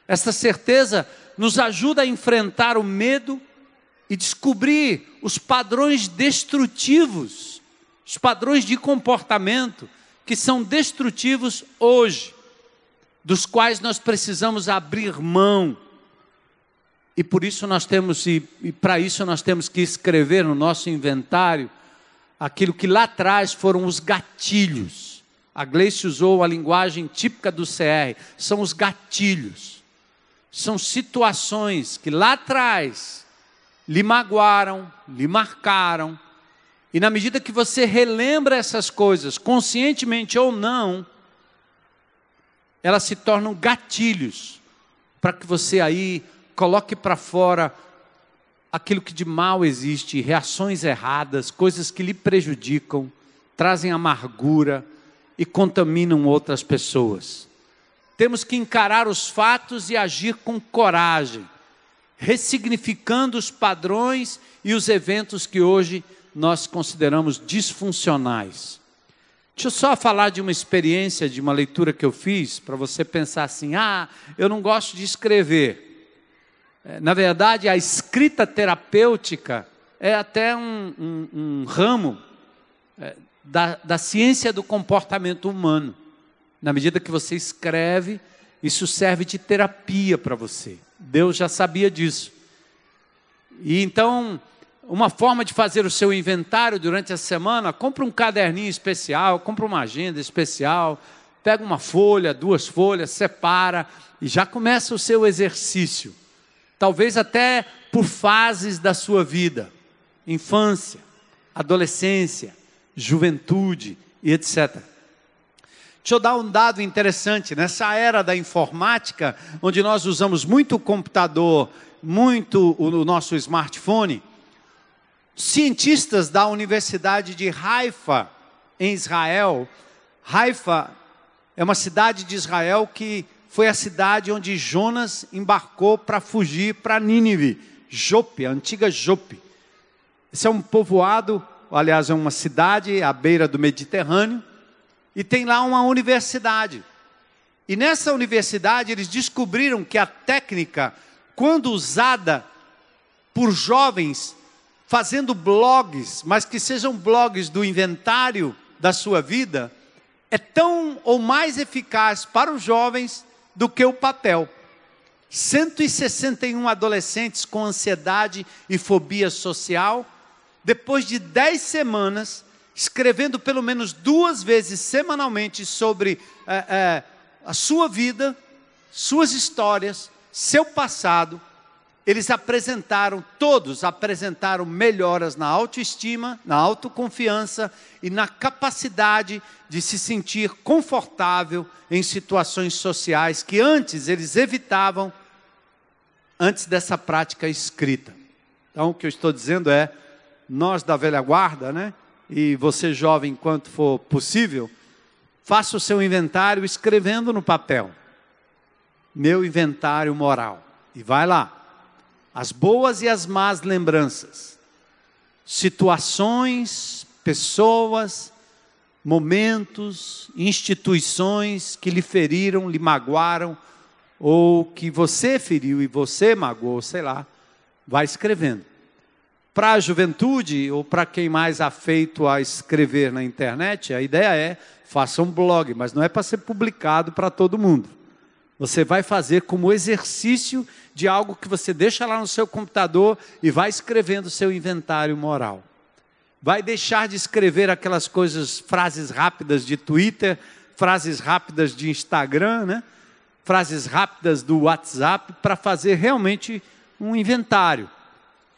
Essa certeza nos ajuda a enfrentar o medo e descobrir os padrões destrutivos, os padrões de comportamento que são destrutivos hoje, dos quais nós precisamos abrir mão. E por isso nós temos, e, e para isso nós temos que escrever no nosso inventário aquilo que lá atrás foram os gatilhos. A Gleice usou a linguagem típica do CR, são os gatilhos. São situações que lá atrás lhe magoaram, lhe marcaram, e na medida que você relembra essas coisas, conscientemente ou não, elas se tornam gatilhos para que você aí coloque para fora aquilo que de mal existe, reações erradas, coisas que lhe prejudicam, trazem amargura e contaminam outras pessoas. Temos que encarar os fatos e agir com coragem, ressignificando os padrões e os eventos que hoje nós consideramos disfuncionais. Deixa eu só falar de uma experiência, de uma leitura que eu fiz, para você pensar assim: ah, eu não gosto de escrever. É, na verdade, a escrita terapêutica é até um, um, um ramo é, da, da ciência do comportamento humano. Na medida que você escreve, isso serve de terapia para você. Deus já sabia disso. E então, uma forma de fazer o seu inventário durante a semana, compra um caderninho especial, compra uma agenda especial, pega uma folha, duas folhas, separa e já começa o seu exercício. Talvez até por fases da sua vida: infância, adolescência, juventude e etc. Deixa eu dar um dado interessante. Nessa era da informática, onde nós usamos muito o computador, muito o nosso smartphone, cientistas da Universidade de Haifa, em Israel, Haifa é uma cidade de Israel que foi a cidade onde Jonas embarcou para fugir para Nínive, Jope, a antiga Jope. Esse é um povoado, aliás, é uma cidade à beira do Mediterrâneo, e tem lá uma universidade. E nessa universidade eles descobriram que a técnica, quando usada por jovens fazendo blogs, mas que sejam blogs do inventário da sua vida, é tão ou mais eficaz para os jovens do que o papel. 161 adolescentes com ansiedade e fobia social, depois de 10 semanas, escrevendo pelo menos duas vezes semanalmente sobre é, é, a sua vida, suas histórias, seu passado, eles apresentaram, todos apresentaram melhoras na autoestima, na autoconfiança e na capacidade de se sentir confortável em situações sociais que antes eles evitavam antes dessa prática escrita. Então, o que eu estou dizendo é, nós da velha guarda, né? E você jovem, enquanto for possível, faça o seu inventário escrevendo no papel. Meu inventário moral. E vai lá as boas e as más lembranças, situações, pessoas, momentos, instituições que lhe feriram, lhe magoaram, ou que você feriu e você magoou, sei lá, vai escrevendo. Para a juventude, ou para quem mais afeito a escrever na internet, a ideia é faça um blog, mas não é para ser publicado para todo mundo. Você vai fazer como exercício de algo que você deixa lá no seu computador e vai escrevendo o seu inventário moral. Vai deixar de escrever aquelas coisas, frases rápidas de Twitter, frases rápidas de Instagram, né? frases rápidas do WhatsApp, para fazer realmente um inventário.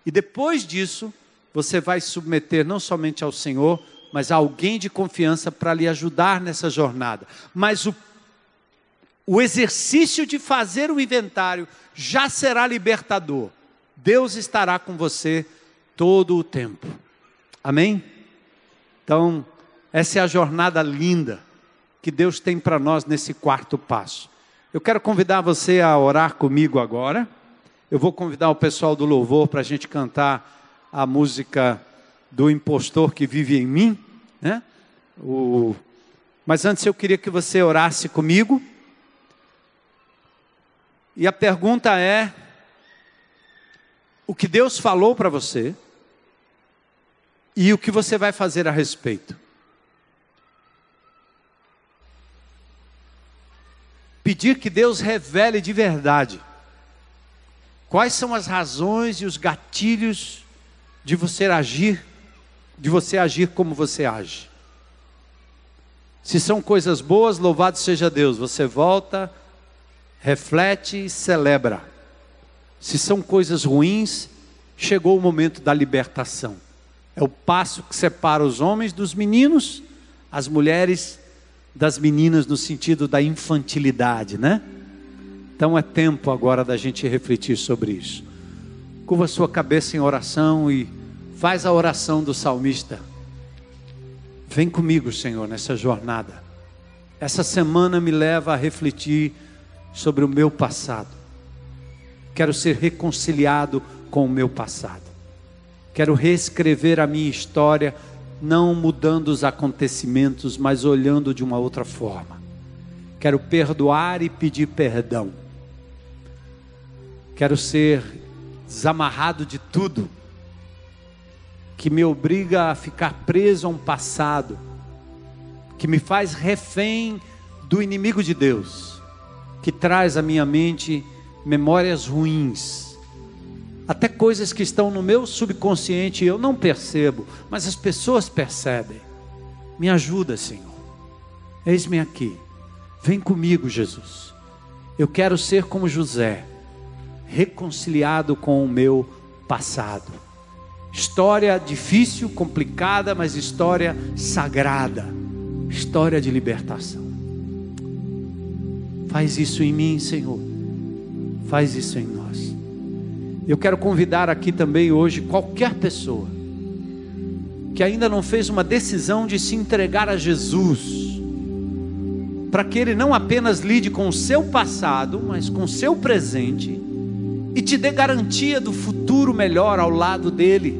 E depois disso, você vai submeter não somente ao Senhor, mas a alguém de confiança para lhe ajudar nessa jornada. Mas o o exercício de fazer o inventário já será libertador. Deus estará com você todo o tempo. Amém? Então, essa é a jornada linda que Deus tem para nós nesse quarto passo. Eu quero convidar você a orar comigo agora. Eu vou convidar o pessoal do louvor para a gente cantar a música do impostor que vive em mim, né? O... Mas antes eu queria que você orasse comigo. E a pergunta é: o que Deus falou para você e o que você vai fazer a respeito? Pedir que Deus revele de verdade quais são as razões e os gatilhos de você agir, de você agir como você age. Se são coisas boas, louvado seja Deus, você volta, reflete e celebra. Se são coisas ruins, chegou o momento da libertação. É o passo que separa os homens dos meninos, as mulheres das meninas no sentido da infantilidade, né? Então é tempo agora da gente refletir sobre isso. Curva sua cabeça em oração e faz a oração do salmista. Vem comigo, Senhor, nessa jornada. Essa semana me leva a refletir sobre o meu passado. Quero ser reconciliado com o meu passado. Quero reescrever a minha história, não mudando os acontecimentos, mas olhando de uma outra forma. Quero perdoar e pedir perdão. Quero ser desamarrado de tudo que me obriga a ficar preso a um passado, que me faz refém do inimigo de Deus, que traz à minha mente memórias ruins, até coisas que estão no meu subconsciente e eu não percebo, mas as pessoas percebem. Me ajuda, Senhor. Eis-me aqui. Vem comigo, Jesus. Eu quero ser como José, reconciliado com o meu passado. História difícil, complicada, mas história sagrada. História de libertação. Faz isso em mim, Senhor faz isso em nós. Eu quero convidar aqui também hoje qualquer pessoa que ainda não fez uma decisão de se entregar a Jesus, para que Ele não apenas lide com o seu passado, mas com o seu presente e te dê garantia do futuro melhor ao lado dele.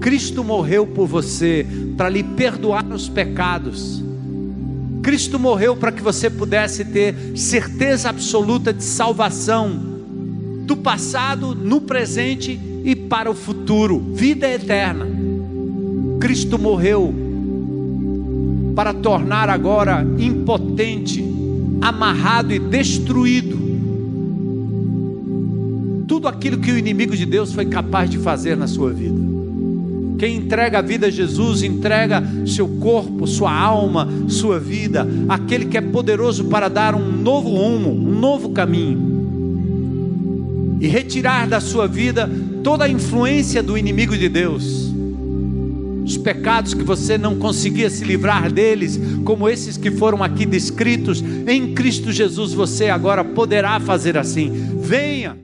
Cristo morreu por você para lhe perdoar os pecados Cristo morreu para que você pudesse ter certeza absoluta de salvação do passado, no presente e para o futuro, vida eterna. Cristo morreu para tornar agora impotente, amarrado e destruído tudo aquilo que o inimigo de Deus foi capaz de fazer na sua vida. Quem entrega a vida a Jesus, entrega seu corpo, sua alma, sua vida, aquele que é poderoso para dar um novo rumo, um novo caminho. E retirar da sua vida toda a influência do inimigo de Deus. Os pecados que você não conseguia se livrar deles, como esses que foram aqui descritos, em Cristo Jesus você agora poderá fazer assim. Venha.